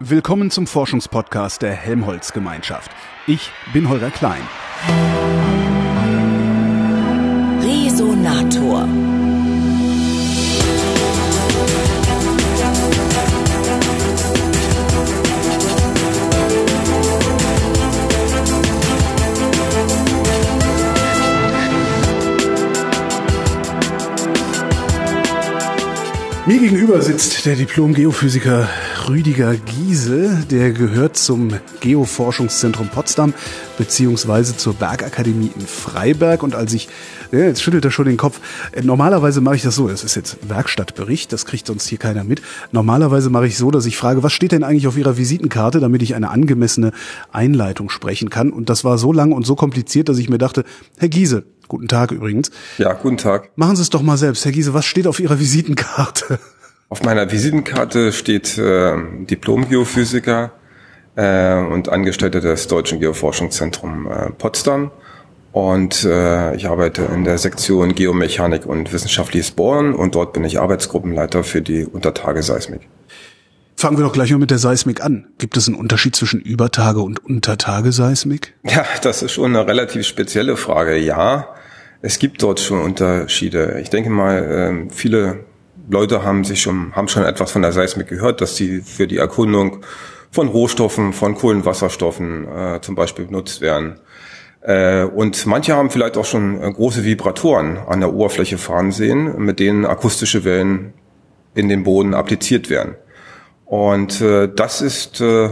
Willkommen zum Forschungspodcast der Helmholtz Gemeinschaft. Ich bin Holger Klein. Resonator. Mir gegenüber sitzt der Diplom-Geophysiker Rüdiger Giese, der gehört zum Geoforschungszentrum Potsdam beziehungsweise zur Bergakademie in Freiberg. Und als ich, ja, jetzt schüttelt er schon den Kopf, äh, normalerweise mache ich das so, das ist jetzt Werkstattbericht, das kriegt sonst hier keiner mit. Normalerweise mache ich so, dass ich frage, was steht denn eigentlich auf Ihrer Visitenkarte, damit ich eine angemessene Einleitung sprechen kann. Und das war so lang und so kompliziert, dass ich mir dachte, Herr Giese, Guten Tag übrigens. Ja, guten Tag. Machen Sie es doch mal selbst. Herr Giese, was steht auf Ihrer Visitenkarte? Auf meiner Visitenkarte steht äh, Diplom-Geophysiker äh, und Angestellter des Deutschen Geoforschungszentrums äh, Potsdam. Und äh, ich arbeite in der Sektion Geomechanik und wissenschaftliches Bohren und dort bin ich Arbeitsgruppenleiter für die Untertageseismik. Fangen wir doch gleich mal mit der Seismik an. Gibt es einen Unterschied zwischen Übertage- und Untertageseismik? Ja, das ist schon eine relativ spezielle Frage. Ja, es gibt dort schon Unterschiede. Ich denke mal, ähm, viele Leute haben sich schon, haben schon etwas von der Seismik gehört, dass sie für die Erkundung von Rohstoffen, von Kohlenwasserstoffen äh, zum Beispiel benutzt werden. Äh, und manche haben vielleicht auch schon äh, große Vibratoren an der Oberfläche fahren sehen, mit denen akustische Wellen in den Boden appliziert werden. Und äh, das ist äh,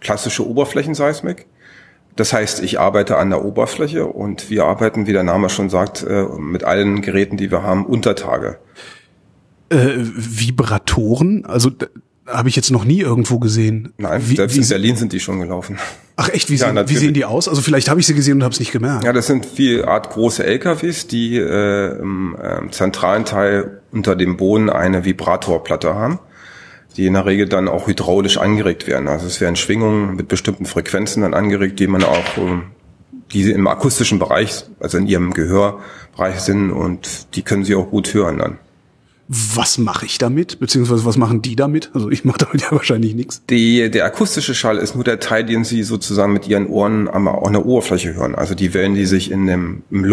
klassische Oberflächenseismik. Das heißt, ich arbeite an der Oberfläche und wir arbeiten, wie der Name schon sagt, äh, mit allen Geräten, die wir haben, unter Tage. Äh, Vibratoren? Also habe ich jetzt noch nie irgendwo gesehen. Nein, wie, selbst wie in Berlin sind die schon gelaufen. Ach echt, wie, ja, sehen, wie sehen die aus? Also vielleicht habe ich sie gesehen und habe es nicht gemerkt. Ja, das sind wie Art große LKWs, die äh, im äh, zentralen Teil unter dem Boden eine Vibratorplatte haben, die in der Regel dann auch hydraulisch angeregt werden. Also es werden Schwingungen mit bestimmten Frequenzen dann angeregt, die man auch äh, die im akustischen Bereich, also in ihrem Gehörbereich sind und die können sie auch gut hören dann was mache ich damit? Beziehungsweise was machen die damit? Also ich mache damit ja wahrscheinlich nichts. Die, der akustische Schall ist nur der Teil, den sie sozusagen mit ihren Ohren an der Oberfläche hören. Also die Wellen, die sich in dem im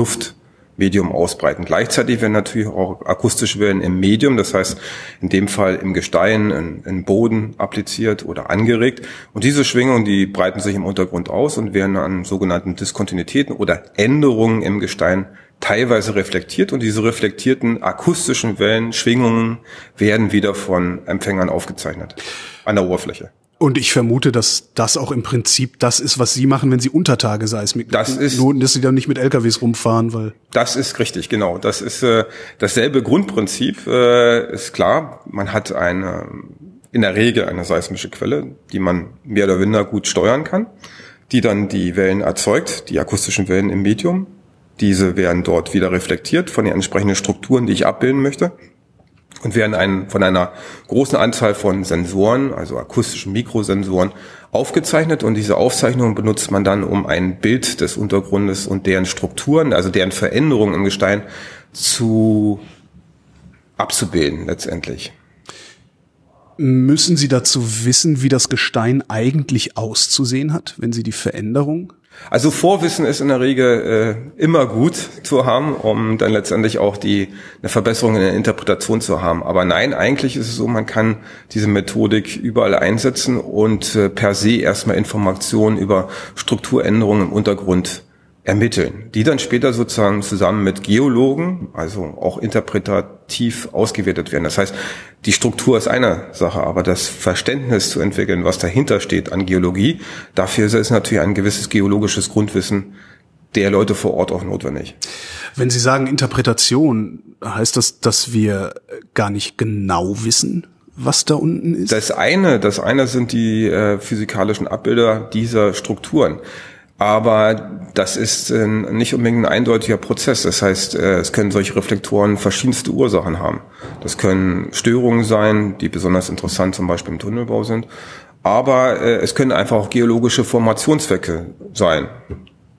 Luftmedium ausbreiten. Gleichzeitig werden natürlich auch akustische Wellen im Medium, das heißt in dem Fall im Gestein, in, in Boden appliziert oder angeregt. Und diese Schwingungen, die breiten sich im Untergrund aus und werden an sogenannten Diskontinuitäten oder Änderungen im Gestein teilweise reflektiert und diese reflektierten akustischen Wellen, Schwingungen werden wieder von Empfängern aufgezeichnet an der Oberfläche. Und ich vermute, dass das auch im Prinzip das ist, was Sie machen, wenn Sie Untertage Seismik das ist, nur, dass Sie dann nicht mit LKWs rumfahren, weil das ist richtig, genau. Das ist äh, dasselbe Grundprinzip. Äh, ist klar, man hat eine in der Regel eine seismische Quelle, die man mehr oder weniger gut steuern kann, die dann die Wellen erzeugt, die akustischen Wellen im Medium. Diese werden dort wieder reflektiert von den entsprechenden Strukturen, die ich abbilden möchte und werden ein, von einer großen Anzahl von Sensoren, also akustischen Mikrosensoren, aufgezeichnet und diese Aufzeichnungen benutzt man dann, um ein Bild des Untergrundes und deren Strukturen, also deren Veränderungen im Gestein zu abzubilden letztendlich. Müssen Sie dazu wissen, wie das Gestein eigentlich auszusehen hat, wenn Sie die Veränderung also Vorwissen ist in der Regel äh, immer gut zu haben, um dann letztendlich auch die eine Verbesserung in der Interpretation zu haben. Aber nein, eigentlich ist es so, man kann diese Methodik überall einsetzen und äh, per se erstmal Informationen über Strukturänderungen im Untergrund ermitteln, die dann später sozusagen zusammen mit Geologen, also auch interpretativ ausgewertet werden. Das heißt, die Struktur ist eine Sache, aber das Verständnis zu entwickeln, was dahinter steht an Geologie, dafür ist natürlich ein gewisses geologisches Grundwissen der Leute vor Ort auch notwendig. Wenn Sie sagen Interpretation, heißt das, dass wir gar nicht genau wissen, was da unten ist? Das eine, das eine sind die äh, physikalischen Abbilder dieser Strukturen. Aber das ist äh, nicht unbedingt ein eindeutiger Prozess. Das heißt, äh, es können solche Reflektoren verschiedenste Ursachen haben. Das können Störungen sein, die besonders interessant zum Beispiel im Tunnelbau sind. Aber äh, es können einfach auch geologische Formationswecke sein.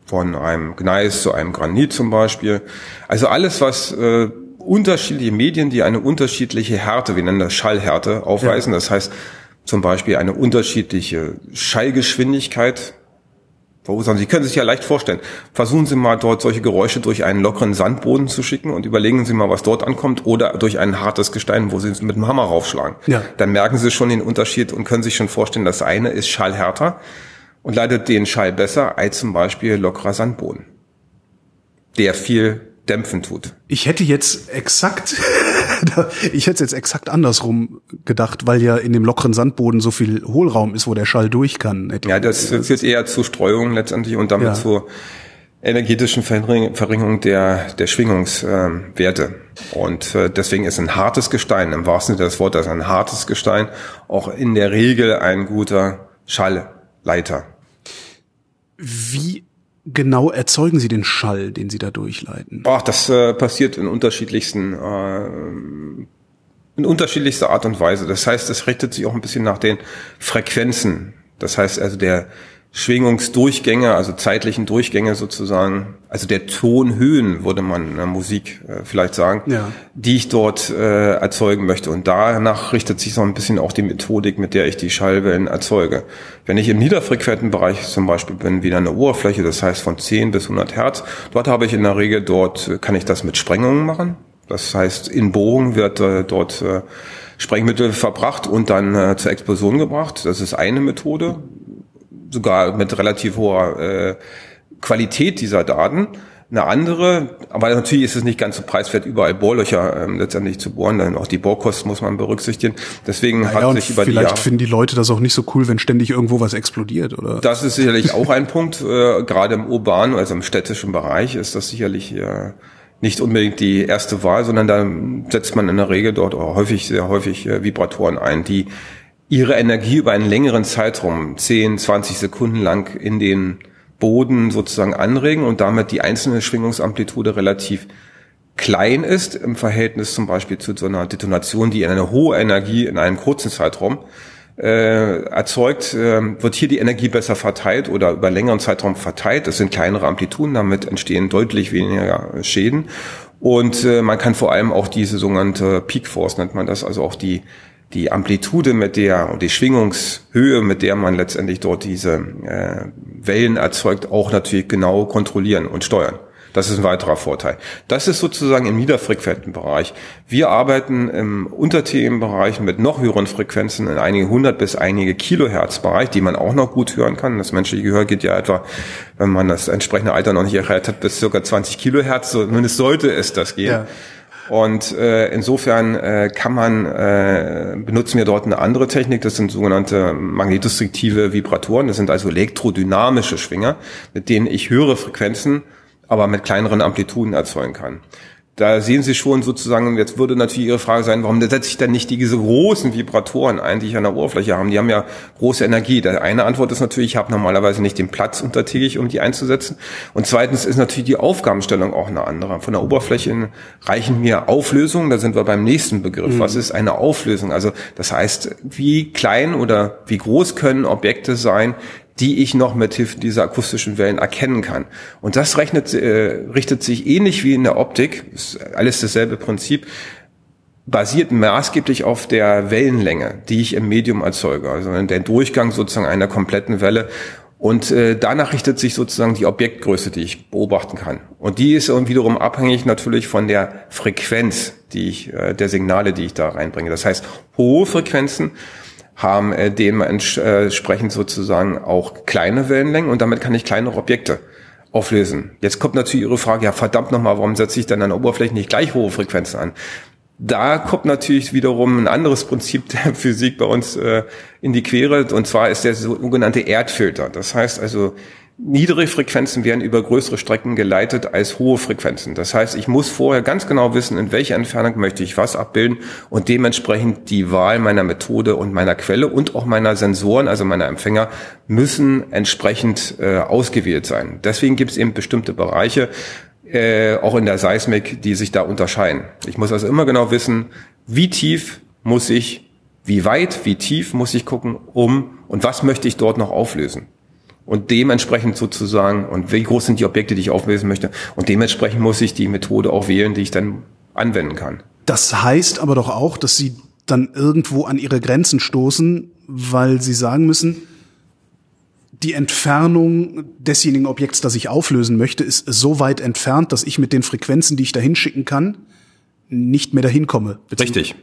Von einem Gneis zu einem Granit zum Beispiel. Also alles, was äh, unterschiedliche Medien, die eine unterschiedliche Härte, wir nennen das Schallhärte, aufweisen. Ja. Das heißt, zum Beispiel eine unterschiedliche Schallgeschwindigkeit verursachen. Sie können sich ja leicht vorstellen. Versuchen Sie mal dort solche Geräusche durch einen lockeren Sandboden zu schicken und überlegen Sie mal, was dort ankommt oder durch ein hartes Gestein, wo Sie es mit dem Hammer raufschlagen. Ja. Dann merken Sie schon den Unterschied und können sich schon vorstellen, das eine ist schallhärter und leitet den Schall besser als zum Beispiel lockerer Sandboden, der viel dämpfen tut. Ich hätte jetzt exakt, ich hätte jetzt exakt andersrum gedacht, weil ja in dem lockeren Sandboden so viel Hohlraum ist, wo der Schall durch kann. Ja, das führt eher zu Streuung letztendlich und damit ja. zur energetischen Verringerung der, der Schwingungswerte. Und äh, deswegen ist ein hartes Gestein, im wahrsten Sinne des Wortes ein hartes Gestein, auch in der Regel ein guter Schallleiter. Wie genau erzeugen Sie den Schall, den Sie da durchleiten? Ach, das äh, passiert in unterschiedlichsten äh, in unterschiedlichster Art und Weise. Das heißt, es richtet sich auch ein bisschen nach den Frequenzen. Das heißt also der Schwingungsdurchgänge, also zeitlichen Durchgänge sozusagen, also der Tonhöhen, würde man in der Musik äh, vielleicht sagen, ja. die ich dort äh, erzeugen möchte. Und danach richtet sich so ein bisschen auch die Methodik, mit der ich die Schallwellen erzeuge. Wenn ich im niederfrequenten Bereich zum Beispiel bin, wieder eine Oberfläche, das heißt von 10 bis 100 Hertz, dort habe ich in der Regel, dort äh, kann ich das mit Sprengungen machen. Das heißt, in Bohrung wird äh, dort äh, Sprengmittel verbracht und dann äh, zur Explosion gebracht. Das ist eine Methode sogar mit relativ hoher äh, Qualität dieser Daten. Eine andere, aber natürlich ist es nicht ganz so preiswert, überall Bohrlöcher ähm, letztendlich zu bohren, dann auch die Bohrkosten muss man berücksichtigen. Deswegen naja, hat sich über vielleicht die Jahre, finden die Leute das auch nicht so cool, wenn ständig irgendwo was explodiert, oder? Das ist sicherlich auch ein Punkt, äh, gerade im urbanen, also im städtischen Bereich ist das sicherlich äh, nicht unbedingt die erste Wahl, sondern da setzt man in der Regel dort auch häufig, sehr häufig äh, Vibratoren ein, die ihre Energie über einen längeren Zeitraum, 10, 20 Sekunden lang in den Boden sozusagen anregen und damit die einzelne Schwingungsamplitude relativ klein ist im Verhältnis zum Beispiel zu so einer Detonation, die eine hohe Energie in einem kurzen Zeitraum äh, erzeugt, äh, wird hier die Energie besser verteilt oder über längeren Zeitraum verteilt. Das sind kleinere Amplituden, damit entstehen deutlich weniger Schäden. Und äh, man kann vor allem auch diese sogenannte Peak Force, nennt man das, also auch die die Amplitude mit der und die Schwingungshöhe, mit der man letztendlich dort diese äh, Wellen erzeugt, auch natürlich genau kontrollieren und steuern. Das ist ein weiterer Vorteil. Das ist sozusagen im niederfrequenten Bereich. Wir arbeiten im Unterthemenbereich mit noch höheren Frequenzen in einige hundert bis einige Kilohertz Bereich, die man auch noch gut hören kann. Das menschliche Gehör geht ja etwa, wenn man das entsprechende Alter noch nicht erreicht hat, bis circa 20 Kilohertz. Zumindest sollte es das gehen. Ja. Und äh, insofern äh, kann man äh, benutzen wir dort eine andere Technik. Das sind sogenannte magnetostriktive Vibratoren. Das sind also elektrodynamische Schwinger, mit denen ich höhere Frequenzen, aber mit kleineren Amplituden erzeugen kann da sehen Sie schon sozusagen, jetzt würde natürlich Ihre Frage sein, warum setze ich denn nicht diese großen Vibratoren ein, die ich an der Oberfläche haben? Die haben ja große Energie. Der eine Antwort ist natürlich, ich habe normalerweise nicht den Platz untertägig, um die einzusetzen. Und zweitens ist natürlich die Aufgabenstellung auch eine andere. Von der Oberfläche reichen mir Auflösungen, da sind wir beim nächsten Begriff. Mhm. Was ist eine Auflösung? Also das heißt, wie klein oder wie groß können Objekte sein, die ich noch mit Hilfe dieser akustischen Wellen erkennen kann. Und das rechnet, äh, richtet sich ähnlich wie in der Optik, ist alles dasselbe Prinzip, basiert maßgeblich auf der Wellenlänge, die ich im Medium erzeuge, also der Durchgang sozusagen einer kompletten Welle. Und äh, danach richtet sich sozusagen die Objektgröße, die ich beobachten kann. Und die ist wiederum abhängig natürlich von der Frequenz, die ich, äh, der Signale, die ich da reinbringe. Das heißt, hohe Frequenzen haben äh, dementsprechend sozusagen auch kleine Wellenlängen und damit kann ich kleinere Objekte auflösen. Jetzt kommt natürlich Ihre Frage, ja verdammt nochmal, warum setze ich dann an der Oberfläche nicht gleich hohe Frequenzen an? Da kommt natürlich wiederum ein anderes Prinzip der Physik bei uns äh, in die Quere, und zwar ist der sogenannte Erdfilter. Das heißt also, Niedrige Frequenzen werden über größere Strecken geleitet als hohe Frequenzen. Das heißt, ich muss vorher ganz genau wissen, in welcher Entfernung möchte ich was abbilden und dementsprechend die Wahl meiner Methode und meiner Quelle und auch meiner Sensoren, also meiner Empfänger, müssen entsprechend äh, ausgewählt sein. Deswegen gibt es eben bestimmte Bereiche, äh, auch in der Seismik, die sich da unterscheiden. Ich muss also immer genau wissen, wie tief muss ich, wie weit, wie tief muss ich gucken, um und was möchte ich dort noch auflösen und dementsprechend sozusagen, und wie groß sind die Objekte, die ich auflösen möchte, und dementsprechend muss ich die Methode auch wählen, die ich dann anwenden kann. Das heißt aber doch auch, dass Sie dann irgendwo an ihre Grenzen stoßen, weil sie sagen müssen, die Entfernung desjenigen Objekts, das ich auflösen möchte, ist so weit entfernt, dass ich mit den Frequenzen, die ich da hinschicken kann, nicht mehr dahin komme. Richtig.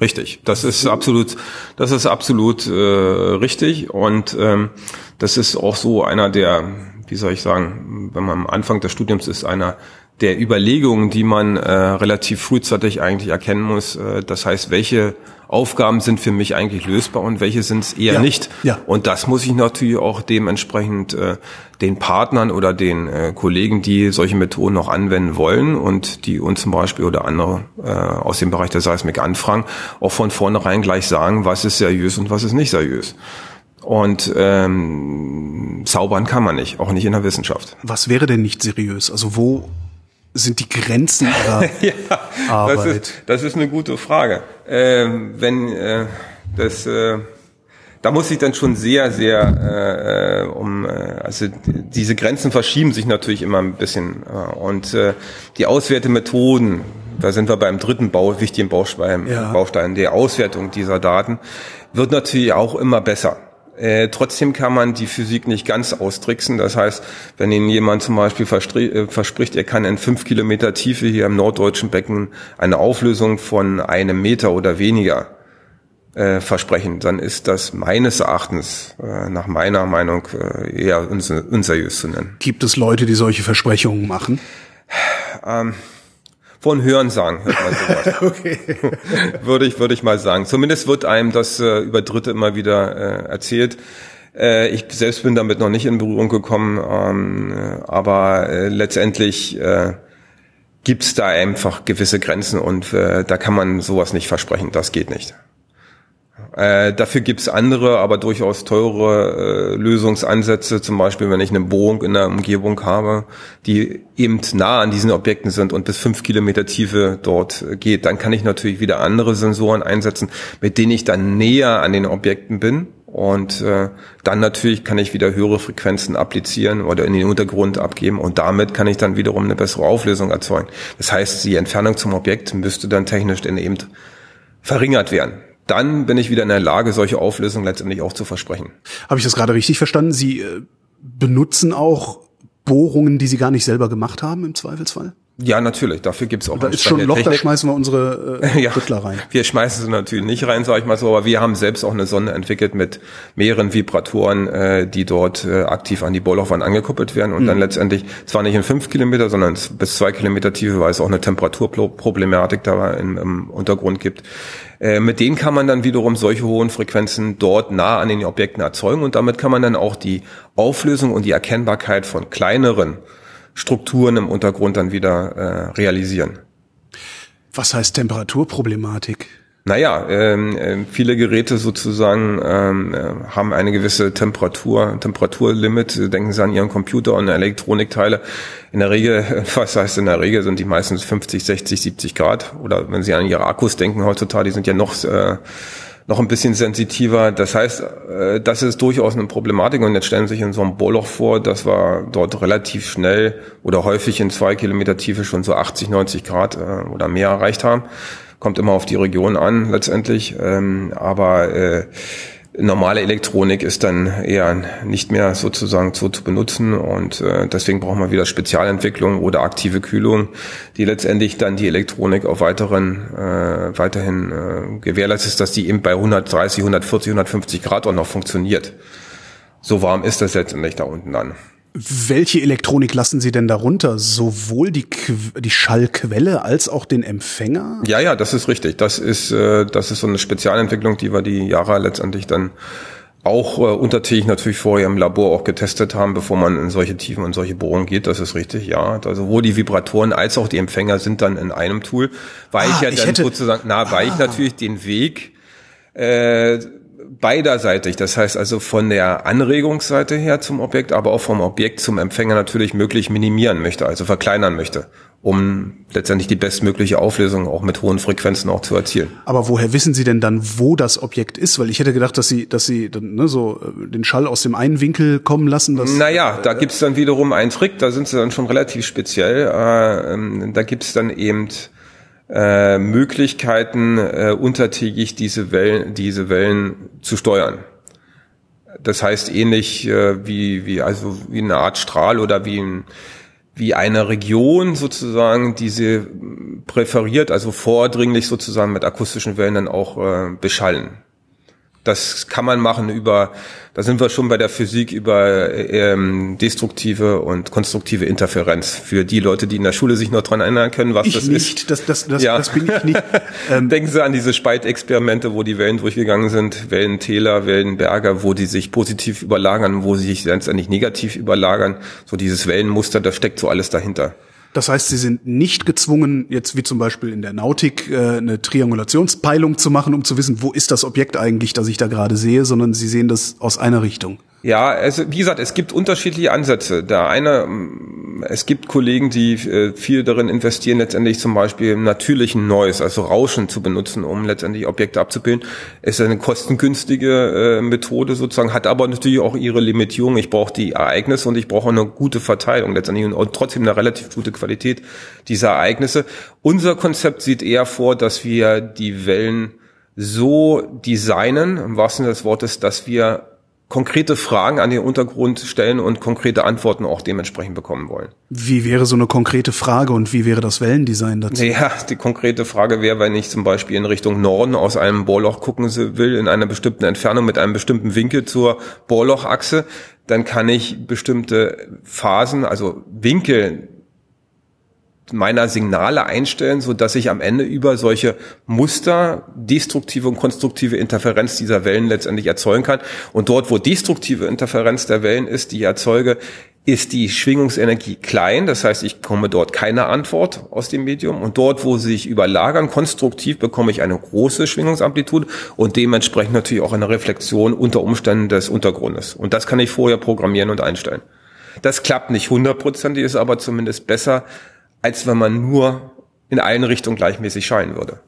Richtig, das ist absolut, das ist absolut äh, richtig und ähm, das ist auch so einer der, wie soll ich sagen, wenn man am Anfang des Studiums ist, einer der Überlegungen, die man äh, relativ frühzeitig eigentlich erkennen muss. Äh, das heißt, welche Aufgaben sind für mich eigentlich lösbar und welche sind es eher ja, nicht. Ja. Und das muss ich natürlich auch dementsprechend äh, den Partnern oder den äh, Kollegen, die solche Methoden noch anwenden wollen und die uns zum Beispiel oder andere äh, aus dem Bereich der Seismik anfragen, auch von vornherein gleich sagen, was ist seriös und was ist nicht seriös. Und ähm, zaubern kann man nicht, auch nicht in der Wissenschaft. Was wäre denn nicht seriös? Also wo sind die Grenzen ihrer ja, Arbeit? Das ist, das ist eine gute Frage. Ähm, wenn äh, das, äh, da muss ich dann schon sehr, sehr äh, um, äh, also diese Grenzen verschieben sich natürlich immer ein bisschen äh, und äh, die Auswertemethoden, da sind wir beim dritten Bau, wichtigen Baustein, Ja. Baustein, der Auswertung dieser Daten, wird natürlich auch immer besser. Äh, trotzdem kann man die Physik nicht ganz austricksen. Das heißt, wenn Ihnen jemand zum Beispiel äh, verspricht, er kann in fünf Kilometer Tiefe hier im norddeutschen Becken eine Auflösung von einem Meter oder weniger äh, versprechen, dann ist das meines Erachtens, äh, nach meiner Meinung, äh, eher uns unseriös zu nennen. Gibt es Leute, die solche Versprechungen machen? Von Hören sagen, hört man sowas. Okay. würde ich, würde ich mal sagen. Zumindest wird einem das äh, über Dritte immer wieder äh, erzählt. Äh, ich selbst bin damit noch nicht in Berührung gekommen, ähm, äh, aber äh, letztendlich äh, gibt es da einfach gewisse Grenzen und äh, da kann man sowas nicht versprechen. Das geht nicht. Äh, dafür gibt's andere, aber durchaus teure äh, Lösungsansätze. Zum Beispiel, wenn ich eine Bohrung in der Umgebung habe, die eben nah an diesen Objekten sind und bis fünf Kilometer Tiefe dort geht, dann kann ich natürlich wieder andere Sensoren einsetzen, mit denen ich dann näher an den Objekten bin. Und äh, dann natürlich kann ich wieder höhere Frequenzen applizieren oder in den Untergrund abgeben und damit kann ich dann wiederum eine bessere Auflösung erzeugen. Das heißt, die Entfernung zum Objekt müsste dann technisch dann eben verringert werden. Dann bin ich wieder in der Lage, solche Auflösungen letztendlich auch zu versprechen. Habe ich das gerade richtig verstanden? Sie äh, benutzen auch Bohrungen, die Sie gar nicht selber gemacht haben im Zweifelsfall? Ja, natürlich. Dafür gibt's auch Da ist schon ein Loch, da Technik. schmeißen wir unsere äh, Ja, Rüttler rein. wir schmeißen sie natürlich nicht rein, sage ich mal so, aber wir haben selbst auch eine Sonde entwickelt mit mehreren Vibratoren, äh, die dort äh, aktiv an die Bohrlaufwand angekuppelt werden und dann letztendlich zwar nicht in fünf Kilometer, sondern bis zwei Kilometer Tiefe, weil es auch eine Temperaturproblematik da im, im Untergrund gibt. Äh, mit denen kann man dann wiederum solche hohen Frequenzen dort nah an den Objekten erzeugen und damit kann man dann auch die Auflösung und die Erkennbarkeit von kleineren Strukturen im Untergrund dann wieder äh, realisieren. Was heißt Temperaturproblematik? Naja, ähm, äh, viele Geräte sozusagen ähm, äh, haben eine gewisse Temperatur, Temperaturlimit. Denken Sie an Ihren Computer und Elektronikteile. In der Regel, was heißt in der Regel, sind die meistens 50, 60, 70 Grad. Oder wenn Sie an Ihre Akkus denken heutzutage, die sind ja noch äh, noch ein bisschen sensitiver. Das heißt, äh, das ist durchaus eine Problematik. Und jetzt stellen Sie sich in so einem Bohrloch vor, dass wir dort relativ schnell oder häufig in zwei Kilometer Tiefe schon so 80, 90 Grad äh, oder mehr erreicht haben. Kommt immer auf die Region an letztendlich. Ähm, aber äh, normale Elektronik ist dann eher nicht mehr sozusagen so zu benutzen und äh, deswegen braucht man wieder Spezialentwicklung oder aktive Kühlung, die letztendlich dann die Elektronik auf weiteren äh, weiterhin äh, gewährleistet, dass die eben bei 130, 140, 150 Grad auch noch funktioniert. So warm ist das letztendlich da unten dann. Welche Elektronik lassen Sie denn darunter? Sowohl die, die Schallquelle als auch den Empfänger? Ja, ja, das ist richtig. Das ist, äh, das ist so eine Spezialentwicklung, die wir die Jahre letztendlich dann auch äh, untertägig natürlich vorher im Labor auch getestet haben, bevor man in solche Tiefen und solche Bohrungen geht. Das ist richtig, ja. Also sowohl die Vibratoren als auch die Empfänger sind dann in einem Tool, weil Ah, ich ja ich dann hätte- sozusagen, na, weil ich natürlich den Weg äh, beiderseitig, das heißt also von der Anregungsseite her zum Objekt, aber auch vom Objekt zum Empfänger natürlich möglich minimieren möchte, also verkleinern möchte, um letztendlich die bestmögliche Auflösung auch mit hohen Frequenzen auch zu erzielen. Aber woher wissen Sie denn dann, wo das Objekt ist? Weil ich hätte gedacht, dass Sie, dass Sie dann, ne, so äh, den Schall aus dem einen Winkel kommen lassen. Dass, Naja, da gibt's dann wiederum einen Trick, da sind sie dann schon relativ speziell. Äh, ähm, da gibt's dann eben äh, Möglichkeiten, äh, untertägig diese Wellen, diese Wellen zu steuern. Das heißt ähnlich äh, wie, wie, also wie eine Art Strahl oder wie ein, wie eine Region sozusagen, die sie präferiert, also vordringlich sozusagen mit akustischen Wellen dann auch äh, beschallen. Das kann man machen über, da sind wir schon bei der Physik über ähm, destruktive und konstruktive Interferenz. Für die Leute, die in der Schule sich noch dran erinnern können, was ich das nicht, ist. Das, das, das, ja. das bin ich nicht. Ähm, Denken Sie an diese Spaltexperimente, wo die Wellen durchgegangen sind, Wellentäler, Wellenberger, wo die sich positiv überlagern, wo sie sich letztendlich negativ überlagern. So dieses Wellenmuster, da steckt so alles dahinter. Das heißt, sie sind nicht gezwungen, jetzt wie zum Beispiel in der Nautik äh, eine Triangulationspeilung zu machen, um zu wissen, wo ist das Objekt eigentlich, das ich da gerade sehe, sondern sie sehen das aus einer Richtung. Ja, also wie gesagt, es gibt unterschiedliche Ansätze. Der eine, es gibt Kollegen, die äh, viel darin investieren, letztendlich zum Beispiel natürlichen Noise, also Rauschen zu benutzen, um letztendlich Objekte abzubilden. Ist eine kostengünstige äh, Methode sozusagen, hat aber natürlich auch ihre Limitierung. Ich brauche die Ereignisse und ich brauche eine gute Verteilung letztendlich und trotzdem eine relativ gute Qualität dieser Ereignisse. Unser Konzept sieht eher vor, dass wir die Wellen so designen, im wahrsten Sinne des Wortes, dass wir konkrete Fragen an den Untergrund stellen und konkrete Antworten auch dementsprechend bekommen wollen. Wie wäre so eine konkrete Frage und wie wäre das Wellendesign dazu? Ja, die konkrete Frage wäre, wenn ich zum Beispiel in Richtung Norden aus einem Bohrloch gucken will, in einer bestimmten Entfernung mit einem bestimmten Winkel zur Bohrlochachse, dann kann ich bestimmte Phasen, also Winkel meiner Signale einstellen, so dass ich am Ende über solche Muster destruktive und konstruktive Interferenz dieser Wellen letztendlich erzeugen kann. Und dort, wo destruktive Interferenz der Wellen ist, die ich erzeuge, ist die Schwingungsenergie klein, das heißt, ich bekomme dort keine Antwort aus dem Medium. Und dort, wo sie sich überlagern, konstruktiv, bekomme ich eine große Schwingungsamplitude und dementsprechend natürlich auch eine Reflexion unter Umständen des Untergrundes. Und das kann ich vorher programmieren und einstellen. Das klappt nicht hundertprozentig, ist aber zumindest besser, als wenn man nur in allen Richtungen gleichmäßig scheinen würde.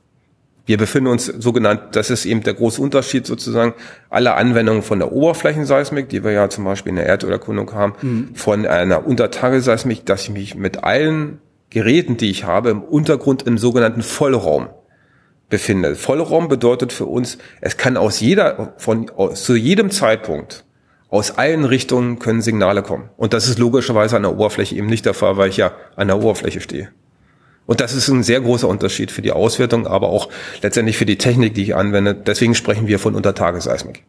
Wir befinden uns sogenannt, das ist eben der große Unterschied sozusagen, alle Anwendungen von der Oberflächenseismik, die wir ja zum Beispiel in der Erdölerkundung haben, mhm. von einer Untertageseismik, dass ich mich mit allen Geräten, die ich habe, im Untergrund im sogenannten Vollraum befinde. Vollraum bedeutet für uns, es kann aus jeder, von, aus, zu jedem Zeitpunkt aus allen Richtungen können Signale kommen. Und das ist logischerweise an der Oberfläche eben nicht der Fall, weil ich ja an der Oberfläche stehe. Und das ist ein sehr großer Unterschied für die Auswertung, aber auch letztendlich für die Technik, die ich anwende. Deswegen sprechen wir von Untertagesseismik.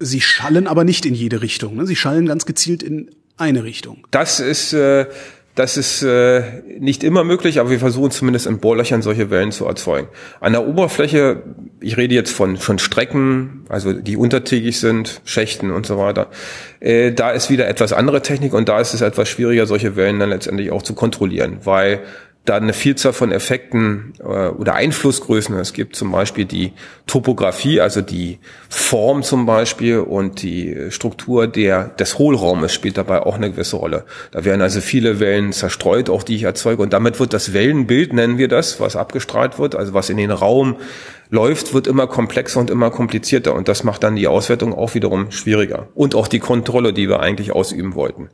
Sie schallen aber nicht in jede Richtung. Ne? Sie schallen ganz gezielt in eine Richtung. Das ist äh, das ist äh, nicht immer möglich, aber wir versuchen zumindest in Bohrlöchern solche Wellen zu erzeugen. An der Oberfläche, ich rede jetzt von, von Strecken, also die untertägig sind, Schächten und so weiter, äh, da ist wieder etwas andere Technik und da ist es etwas schwieriger, solche Wellen dann letztendlich auch zu kontrollieren, weil da eine Vielzahl von Effekten äh, oder Einflussgrößen. Es gibt zum Beispiel die Topografie, also die Form zum Beispiel und die Struktur der, des Hohlraumes spielt dabei auch eine gewisse Rolle. Da werden also viele Wellen zerstreut, auch die ich erzeuge. Und damit wird das Wellenbild, nennen wir das, was abgestrahlt wird, also was in den Raum läuft, wird immer komplexer und immer komplizierter. Und das macht dann die Auswertung auch wiederum schwieriger. Und auch die Kontrolle, die wir eigentlich ausüben wollten.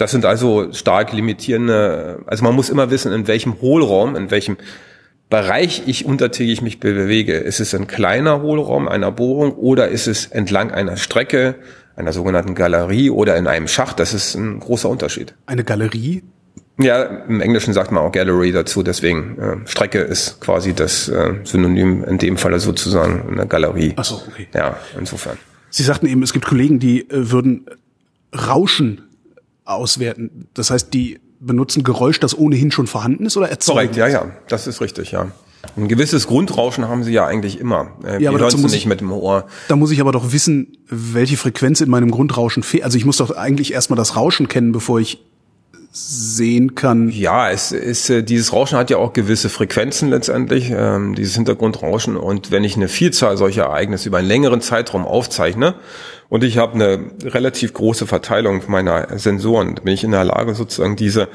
Das sind also stark limitierende, also man muss immer wissen, in welchem Hohlraum, in welchem Bereich ich untertägig mich bewege. Ist es ein kleiner Hohlraum einer Bohrung oder ist es entlang einer Strecke, einer sogenannten Galerie oder in einem Schacht? Das ist ein großer Unterschied. Eine Galerie? Ja, im Englischen sagt man auch Gallery dazu, deswegen äh, Strecke ist quasi das äh, Synonym in dem Falle sozusagen eine Galerie. Ach so, okay. Ja, insofern. Sie sagten eben, es gibt Kollegen, die äh, würden Rauschen auswerten. Das heißt, die benutzen Geräusch, das ohnehin schon vorhanden ist oder erzeugen? Korrekt, ja, ja, das ist richtig, ja. Ein gewisses Grundrauschen haben sie ja eigentlich immer. Äh, ja, aber dazu muss nicht ich, mit dem Ohr. Da muss ich aber doch wissen, welche Frequenz in meinem Grundrauschen fehlt. Also ich muss doch eigentlich erstmal das Rauschen kennen, bevor ich sehen kann. Ja, es ist äh, dieses Rauschen hat ja auch gewisse Frequenzen letztendlich, ähm, dieses Hintergrundrauschen. Und wenn ich eine Vielzahl solcher Ereignisse über einen längeren Zeitraum aufzeichne und ich habe eine relativ große Verteilung meiner Sensoren, bin ich in der Lage sozusagen diese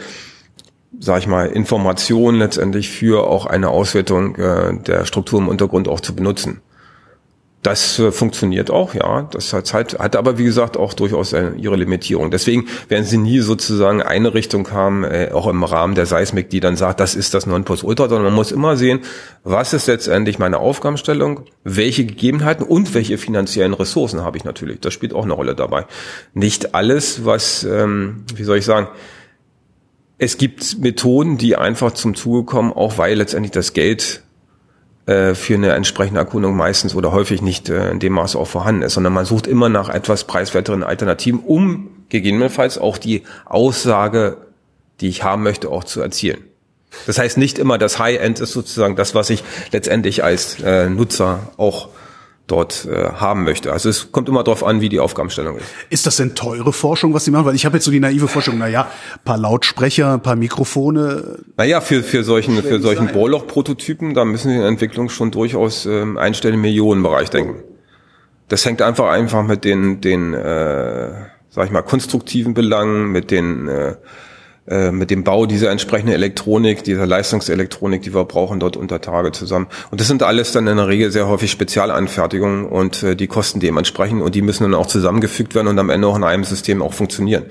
sag ich mal, Informationen letztendlich für auch eine Auswertung äh, der Struktur im Untergrund auch zu benutzen. Das äh, funktioniert auch, ja. Das hat, halt, hat aber, wie gesagt, auch durchaus äh, ihre Limitierung. Deswegen werden sie nie sozusagen eine Richtung haben, äh, auch im Rahmen der Seismik, die dann sagt, das ist das Nonplusultra, sondern man muss immer sehen, was ist letztendlich meine Aufgabenstellung, welche Gegebenheiten und welche finanziellen Ressourcen habe ich natürlich. Das spielt auch eine Rolle dabei. Nicht alles, was, ähm, wie soll ich sagen, es gibt Methoden, die einfach zum Zuge kommen, auch weil letztendlich das Geld für eine entsprechende Erkundung meistens oder häufig nicht äh, in dem Maße auch vorhanden ist, sondern man sucht immer nach etwas preiswerteren Alternativen, um gegebenenfalls auch die Aussage, die ich haben möchte, auch zu erzielen. Das heißt nicht immer, das High-End ist sozusagen das, was ich letztendlich als äh, Nutzer auch dort äh, haben möchte. Also es kommt immer darauf an, wie die Aufgabenstellung ist. Ist das denn teure Forschung, was Sie machen? Weil ich habe jetzt so die naive Forschung, naja, paar Lautsprecher, paar Mikrofone. Naja, für, für solchen, für solchen Bohrloch-Prototypen, da müssen Sie in der Entwicklung schon durchaus ähm, einstellen Millionenbereich denken. Das hängt einfach einfach mit den, den äh, sag ich mal, konstruktiven Belangen, mit den äh, äh, mit dem Bau dieser entsprechenden Elektronik, dieser Leistungselektronik, die wir brauchen, dort unter Tage zusammen. Und das sind alles dann in der Regel sehr häufig Spezialanfertigungen und äh, die kosten dementsprechend und die müssen dann auch zusammengefügt werden und am Ende auch in einem System auch funktionieren.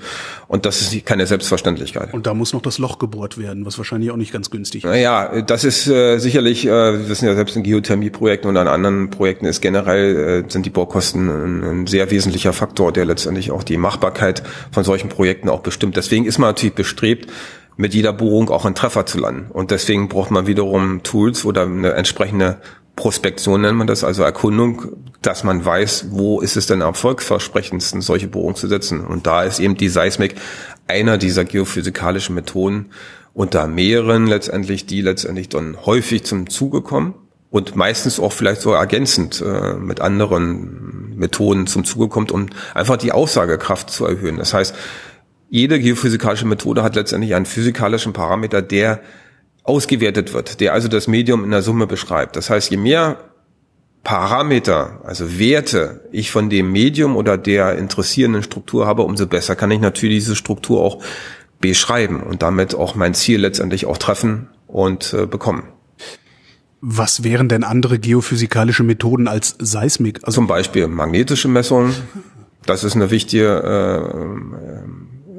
Und das ist keine Selbstverständlichkeit. Und da muss noch das Loch gebohrt werden, was wahrscheinlich auch nicht ganz günstig ist. Naja, das ist äh, sicherlich, äh, wir wissen ja selbst in Geothermieprojekten und an anderen Projekten ist generell, äh, sind die Baukosten ein, ein sehr wesentlicher Faktor, der letztendlich auch die Machbarkeit von solchen Projekten auch bestimmt. Deswegen ist man natürlich bestrebt, mit jeder Bohrung auch einen Treffer zu landen. Und deswegen braucht man wiederum Tools oder eine entsprechende Prospektion nennt man das, also Erkundung, dass man weiß, wo ist es denn am erfolgsversprechendsten, solche Bohrungen zu setzen. Und da ist eben die Seismik einer dieser geophysikalischen Methoden unter mehreren letztendlich, die letztendlich dann häufig zum Zuge kommen und meistens auch vielleicht so ergänzend äh, mit anderen Methoden zum Zuge kommt, um einfach die Aussagekraft zu erhöhen. Das heißt, jede geophysikalische Methode hat letztendlich einen physikalischen Parameter, der ausgewertet wird, der also das Medium in der Summe beschreibt. Das heißt, je mehr Parameter, also Werte ich von dem Medium oder der interessierenden Struktur habe, umso besser kann ich natürlich diese Struktur auch beschreiben und damit auch mein Ziel letztendlich auch treffen und äh, bekommen. Was wären denn andere geophysikalische Methoden als Seismik? Also Zum Beispiel magnetische Messungen. Das ist eine wichtige äh,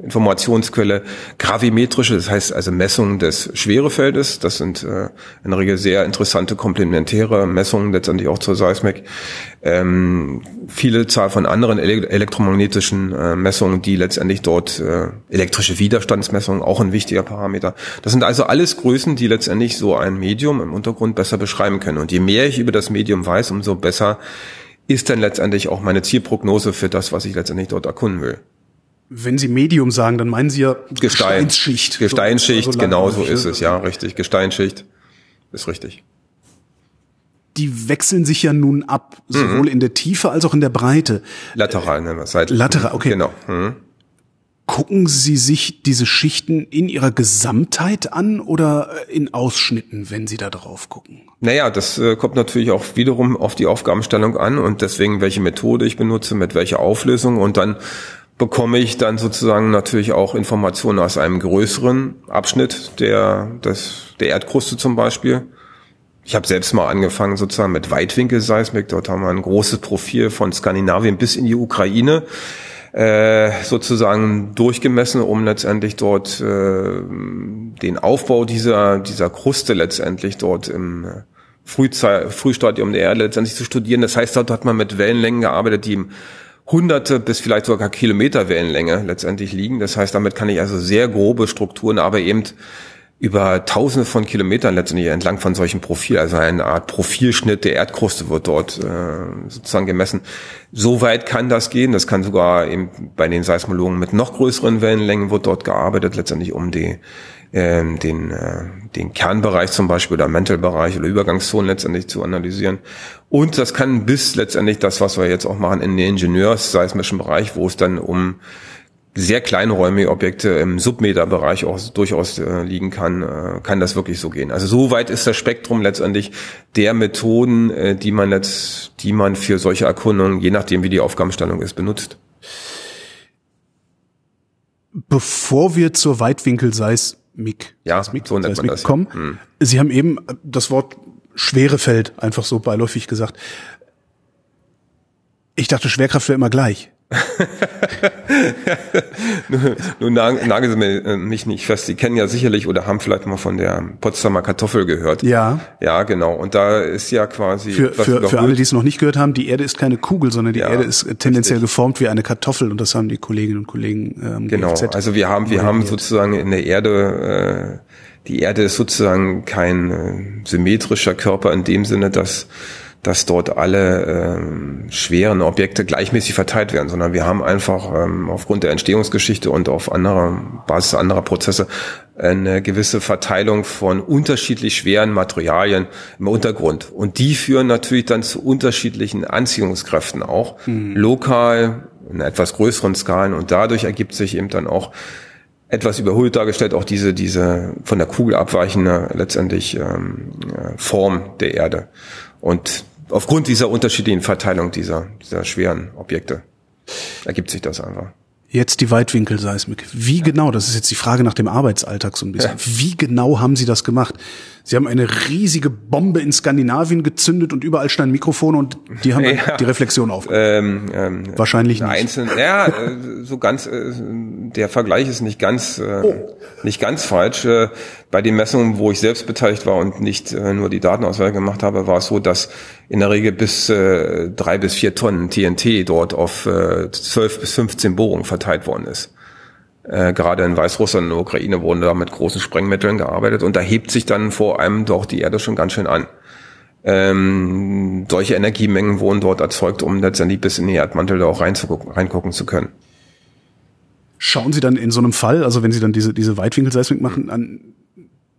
Informationsquelle gravimetrische, das heißt also Messungen des Schwerefeldes. Das sind äh, in der Regel sehr interessante komplementäre Messungen letztendlich auch zur Seismik. Ähm, viele Zahl von anderen ele elektromagnetischen äh, Messungen, die letztendlich dort äh, elektrische Widerstandsmessungen auch ein wichtiger Parameter. Das sind also alles Größen, die letztendlich so ein Medium im Untergrund besser beschreiben können. Und je mehr ich über das Medium weiß, umso besser ist dann letztendlich auch meine Zielprognose für das, was ich letztendlich dort erkunden will. Wenn Sie Medium sagen, dann meinen Sie ja Gestein, Gesteinsschicht. Gesteinsschicht, so, genau so ist es, ja, richtig. Gesteinsschicht ist richtig. Die wechseln sich ja nun ab, sowohl mhm. in der Tiefe als auch in der Breite. Lateral nennen wir es. Seit, Lateral, okay. Genau. Mhm. Gucken Sie sich diese Schichten in ihrer Gesamtheit an oder in Ausschnitten, wenn Sie da drauf gucken? Naja, das äh, kommt natürlich auch wiederum auf die Aufgabenstellung an und deswegen, welche Methode ich benutze, mit welcher Auflösung und dann bekomme ich dann sozusagen natürlich auch Informationen aus einem größeren Abschnitt der, des, der Erdkruste zum Beispiel. Ich habe selbst mal angefangen sozusagen mit Weitwinkelseismik. Dort haben wir ein großes Profil von Skandinavien bis in die Ukraine äh, sozusagen durchgemessen, um letztendlich dort äh, den Aufbau dieser, dieser Kruste letztendlich dort im äh, Frühzeit, Frühstadium der Erde letztendlich zu studieren. Das heißt, dort hat man mit Wellenlängen gearbeitet, die im hunderte bis vielleicht sogar Kilometer Wellenlänge letztendlich liegen. Das heißt, damit kann ich also sehr grobe Strukturen, aber eben über tausende von Kilometern letztendlich entlang von solchen Profil, also eine Art Profilschnitt der Erdkruste wird dort äh, sozusagen gemessen. So weit kann das gehen. Das kann sogar eben bei den Seismologen mit noch größeren Wellenlängen wird dort gearbeitet, letztendlich um die ähm, den, äh, den Kernbereich zum Beispiel oder Mentalbereich oder Übergangszonen letztendlich zu analysieren. Und das kann bis letztendlich das, was wir jetzt auch machen, in den Ingenieursseismischen Bereich, wo es dann um sehr kleinräumige Objekte im Submeterbereich auch durchaus äh, liegen kann, äh, kann das wirklich so gehen. Also so weit ist das Spektrum letztendlich der Methoden, äh, die man jetzt, die man für solche Erkundungen, je nachdem wie die Aufgabenstellung ist, benutzt. Bevor wir zur Weitwinkelseismik MIG. Ja, MIG, so nennt man das. Ja. Hm. Sie haben eben das Wort Schwerefeld einfach so beiläufig gesagt. Ich dachte, Schwerkraft wäre immer gleich. Nun nageln Sie äh, mich nicht fest. Sie kennen ja sicherlich oder haben vielleicht mal von der Potsdamer Kartoffel gehört. Ja. Ja, genau. Und da ist ja quasi. Für, für, für alle, die es noch nicht gehört haben, die Erde ist keine Kugel, sondern die ja, Erde ist tendenziell richtig. geformt wie eine Kartoffel und das haben die Kolleginnen und Kollegen ähm, Genau. GFZ also wir haben, wir haben sozusagen in der Erde, äh, die Erde ist sozusagen kein äh, symmetrischer Körper in dem Sinne, dass dass dort alle ähm, schweren Objekte gleichmäßig verteilt werden, sondern wir haben einfach ähm, aufgrund der Entstehungsgeschichte und auf anderer Basis anderer Prozesse eine gewisse Verteilung von unterschiedlich schweren Materialien im Untergrund. Und die führen natürlich dann zu unterschiedlichen Anziehungskräften auch, mhm. lokal, in etwas größeren Skalen. Und dadurch ergibt sich eben dann auch etwas überholt dargestellt, auch diese, diese von der Kugel abweichende letztendlich ähm, Form der Erde. Und aufgrund dieser unterschiedlichen Verteilung dieser, dieser schweren Objekte ergibt sich das einfach. Jetzt die Weitwinkelseismik. Wie genau, das ist jetzt die Frage nach dem Arbeitsalltag so ein bisschen. Ja. Wie genau haben Sie das gemacht? Sie haben eine riesige Bombe in Skandinavien gezündet und überall standen Mikrofone und die haben ja. die Reflexion auf. Ähm, ähm, Wahrscheinlich nicht. Einzeln, ja, äh, so ganz, äh, der Vergleich ist nicht ganz, äh, oh. nicht ganz falsch. Bei den Messungen, wo ich selbst beteiligt war und nicht nur die Datenauswahl gemacht habe, war es so, dass in der Regel bis drei bis vier Tonnen TNT dort auf zwölf bis 15 Bohrungen verteilt worden ist. Äh, gerade in Weißrussland und der Ukraine wurden da mit großen Sprengmitteln gearbeitet und da hebt sich dann vor allem doch die Erde schon ganz schön an. Ähm, solche Energiemengen wurden dort erzeugt, um letztendlich bis in die Erdmantel da auch reinzugucken, reingucken zu können. Schauen Sie dann in so einem Fall, also wenn Sie dann diese, diese Weitwinkelseismik machen, an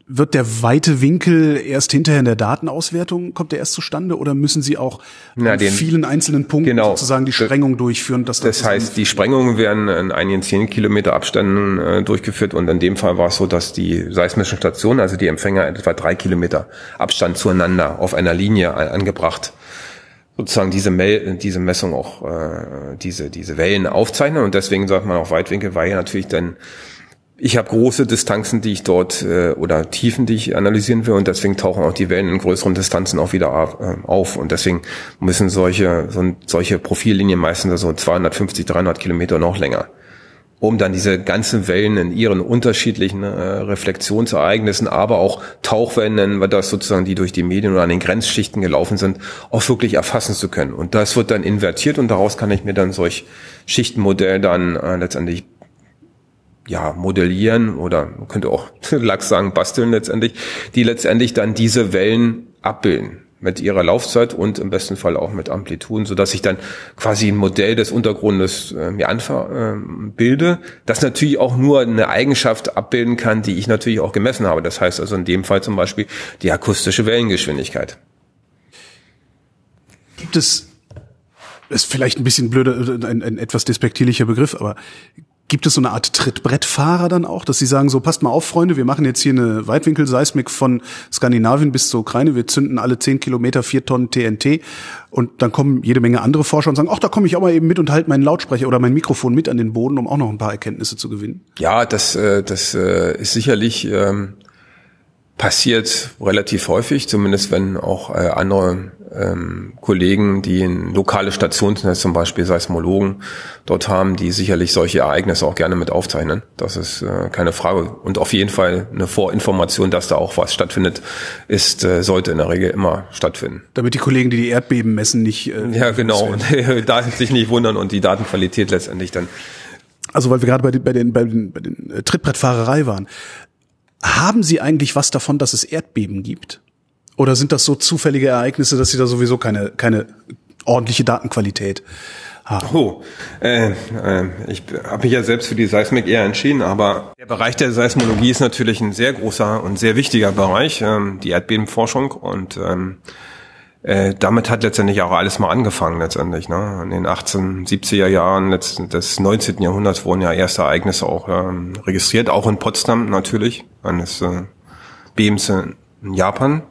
wird der weite Winkel erst hinterher in der Datenauswertung, kommt der erst zustande oder müssen Sie auch Na, an den, vielen einzelnen Punkten genau, sozusagen die Sprengung durchführen? Dass das, das heißt, die Sprengungen werden in einigen zehn Kilometer Abständen äh, durchgeführt und in dem Fall war es so, dass die seismischen Stationen, also die Empfänger etwa drei Kilometer Abstand zueinander auf einer Linie angebracht sozusagen diese, Mel diese Messung auch äh, diese diese Wellen aufzeichnen und deswegen sagt man auch Weitwinkel, weil ja natürlich dann ich habe große Distanzen, die ich dort äh, oder Tiefen, die ich analysieren will und deswegen tauchen auch die Wellen in größeren Distanzen auch wieder äh, auf und deswegen müssen solche so, solche Profillinien meistens so 250, 300 Kilometer noch länger, um dann diese ganzen Wellen in ihren unterschiedlichen äh, Reflexionsereignissen, aber auch Tauchwellen nennen wir das sozusagen, die durch die Medien oder an den Grenzschichten gelaufen sind, auch wirklich erfassen zu können. Und das wird dann invertiert und daraus kann ich mir dann solch Schichtenmodell dann äh, letztendlich ja, modellieren oder man könnte auch Lachs sagen, basteln letztendlich, die letztendlich dann diese Wellen abbilden mit ihrer Laufzeit und im besten Fall auch mit Amplituden, so dass ich dann quasi ein Modell des Untergrundes äh, mir anfa äh, bilde, das natürlich auch nur eine Eigenschaft abbilden kann, die ich natürlich auch gemessen habe. Das heißt also in dem Fall zum Beispiel die akustische Wellengeschwindigkeit. Gibt es, ist vielleicht ein bisschen blöder, ein, ein etwas despektierlicher Begriff, aber Gibt es so eine Art Trittbrettfahrer dann auch, dass sie sagen, so passt mal auf, Freunde, wir machen jetzt hier eine Weitwinkelseismik von Skandinavien bis zur Ukraine, wir zünden alle zehn Kilometer vier Tonnen TNT und dann kommen jede Menge andere Forscher und sagen, ach, da komme ich auch mal eben mit und halte meinen Lautsprecher oder mein Mikrofon mit an den Boden, um auch noch ein paar Erkenntnisse zu gewinnen. Ja, das, äh, das äh, ist sicherlich ähm, passiert relativ häufig, zumindest wenn auch äh, andere ähm, Kollegen, die ein lokale Stationsnetz, zum Beispiel Seismologen, dort haben, die sicherlich solche Ereignisse auch gerne mit aufzeichnen. Das ist äh, keine Frage. Und auf jeden Fall eine Vorinformation, dass da auch was stattfindet, ist, äh, sollte in der Regel immer stattfinden. Damit die Kollegen, die die Erdbeben messen, nicht... Äh, ja, genau. Und da sich nicht wundern und die Datenqualität letztendlich dann also weil wir gerade bei den, bei den, bei den, bei den äh, Trittbrettfahrerei waren. Haben Sie eigentlich was davon, dass es Erdbeben gibt? Oder sind das so zufällige Ereignisse, dass Sie da sowieso keine, keine ordentliche Datenqualität haben? Oh, äh, äh, ich habe mich ja selbst für die Seismik eher entschieden, aber der Bereich der Seismologie ist natürlich ein sehr großer und sehr wichtiger Bereich, ähm, die Erdbebenforschung und ähm, äh, damit hat letztendlich auch alles mal angefangen letztendlich. Ne? In den 1870er Jahren des 19. Jahrhunderts wurden ja erste Ereignisse auch ähm, registriert, auch in Potsdam natürlich, eines äh, Bebens in Japan.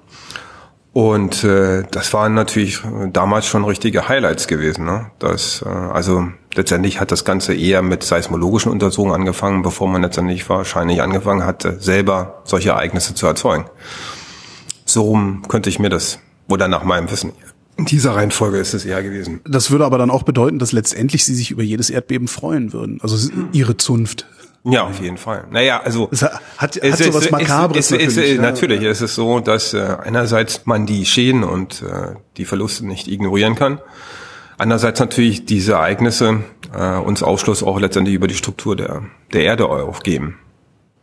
Und äh, das waren natürlich damals schon richtige Highlights gewesen. Ne? Das, äh, also letztendlich hat das Ganze eher mit seismologischen Untersuchungen angefangen, bevor man letztendlich wahrscheinlich angefangen hatte, selber solche Ereignisse zu erzeugen. So könnte ich mir das, oder nach meinem Wissen In dieser Reihenfolge ist es eher gewesen. Das würde aber dann auch bedeuten, dass letztendlich Sie sich über jedes Erdbeben freuen würden. Also Ihre Zunft. Ja, auf jeden Fall. Naja, also es hat, hat, hat so was Makabres. Es, es, natürlich, ja. natürlich es ist so, dass äh, einerseits man die Schäden und äh, die Verluste nicht ignorieren kann. Andererseits natürlich diese Ereignisse äh, uns Aufschluss auch letztendlich über die Struktur der, der Erde auch geben.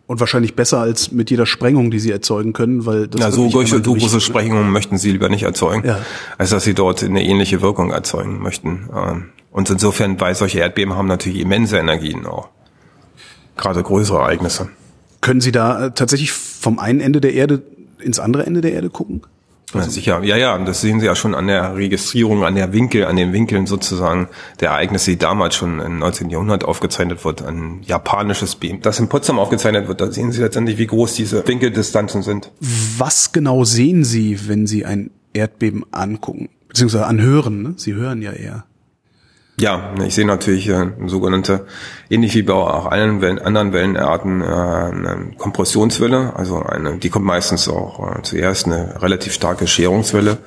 Und wahrscheinlich besser als mit jeder Sprengung, die sie erzeugen können, weil das ja, so große, so große Sprengungen möchten sie lieber nicht erzeugen, ja. als dass sie dort eine ähnliche Wirkung erzeugen möchten. Ähm, und insofern, weil solche Erdbeben haben natürlich immense Energien auch. Gerade größere Ereignisse. Können Sie da äh, tatsächlich vom einen Ende der Erde ins andere Ende der Erde gucken? Ja, sicher, ja, ja, das sehen Sie ja schon an der Registrierung, an der Winkel, an den Winkeln sozusagen der Ereignisse, die damals schon im 19. Jahrhundert aufgezeichnet wird, ein japanisches Beam, das in Potsdam aufgezeichnet wird. Da sehen Sie letztendlich, wie groß diese Winkeldistanzen sind. Was genau sehen Sie, wenn Sie ein Erdbeben angucken, beziehungsweise anhören? Ne? Sie hören ja eher. Ja, ich sehe natürlich äh, sogenannte, ähnlich wie bei auch allen Wellen, anderen Wellenarten, äh, eine Kompressionswelle. Also eine, die kommt meistens auch äh, zuerst eine relativ starke Scherungswelle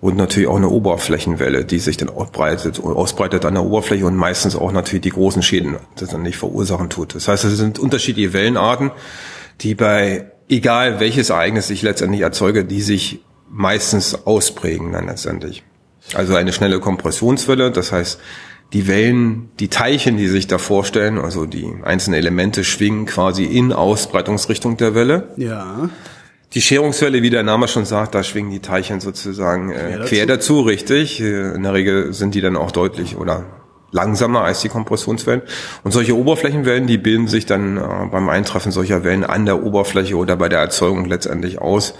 und natürlich auch eine Oberflächenwelle, die sich dann ausbreitet, ausbreitet an der Oberfläche und meistens auch natürlich die großen Schäden das dann nicht verursachen tut. Das heißt, es sind unterschiedliche Wellenarten, die bei egal welches Ereignis ich letztendlich erzeuge, die sich meistens ausprägen dann letztendlich. Also eine schnelle Kompressionswelle, das heißt, die Wellen, die Teilchen, die sich da vorstellen, also die einzelnen Elemente schwingen quasi in Ausbreitungsrichtung der Welle. Ja. Die Scherungswelle, wie der Name schon sagt, da schwingen die Teilchen sozusagen äh, quer, quer dazu. dazu, richtig. Äh, in der Regel sind die dann auch deutlich oder langsamer als die Kompressionswellen. Und solche Oberflächenwellen, die bilden sich dann äh, beim Eintreffen solcher Wellen an der Oberfläche oder bei der Erzeugung letztendlich aus.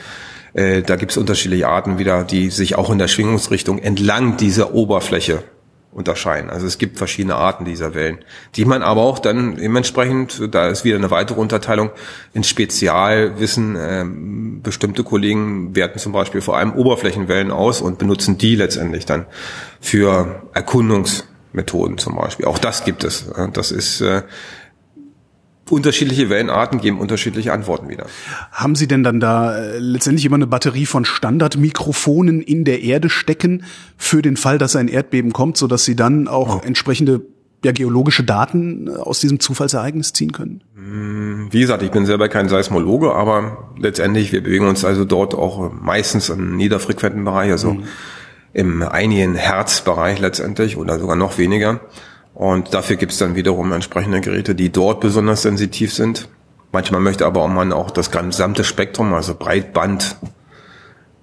Äh, da gibt es unterschiedliche Arten wieder, die sich auch in der Schwingungsrichtung entlang dieser Oberfläche unterscheiden. Also es gibt verschiedene Arten dieser Wellen, die man aber auch dann dementsprechend, da ist wieder eine weitere Unterteilung, in Spezialwissen, äh, bestimmte Kollegen werten zum Beispiel vor allem Oberflächenwellen aus und benutzen die letztendlich dann für Erkundungsmethoden zum Beispiel. Auch das gibt es. Das ist äh, unterschiedliche Wellenarten geben unterschiedliche Antworten wieder. Haben Sie denn dann da äh, letztendlich immer eine Batterie von Standardmikrofonen in der Erde stecken für den Fall, dass ein Erdbeben kommt, so dass Sie dann auch oh. entsprechende ja, geologische Daten äh, aus diesem Zufallsereignis ziehen können? Hm, wie gesagt, ich bin selber kein Seismologe, aber letztendlich, wir bewegen uns also dort auch meistens im niederfrequenten Bereich, also mhm. im einigen Herzbereich letztendlich oder sogar noch weniger. Und dafür gibt es dann wiederum entsprechende Geräte, die dort besonders sensitiv sind. Manchmal möchte aber auch man auch das gesamte Spektrum, also Breitband,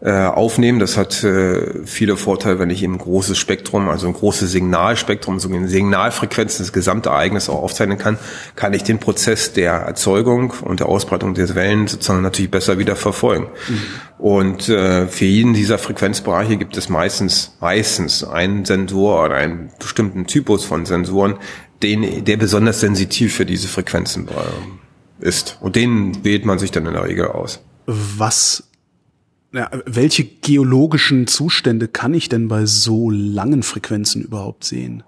aufnehmen. Das hat äh, viele Vorteile, wenn ich eben ein großes Spektrum, also ein großes Signalspektrum, so eine Signalfrequenz, das gesamte Ereignis auch aufzeichnen kann, kann ich den Prozess der Erzeugung und der Ausbreitung der Wellen sozusagen natürlich besser wieder verfolgen. Mhm. Und äh, für jeden dieser Frequenzbereiche gibt es meistens meistens einen Sensor oder einen bestimmten Typus von Sensoren, den, der besonders sensitiv für diese Frequenzen äh, ist. Und den wählt man sich dann in der Regel aus. Was ja, welche geologischen Zustände kann ich denn bei so langen Frequenzen überhaupt sehen?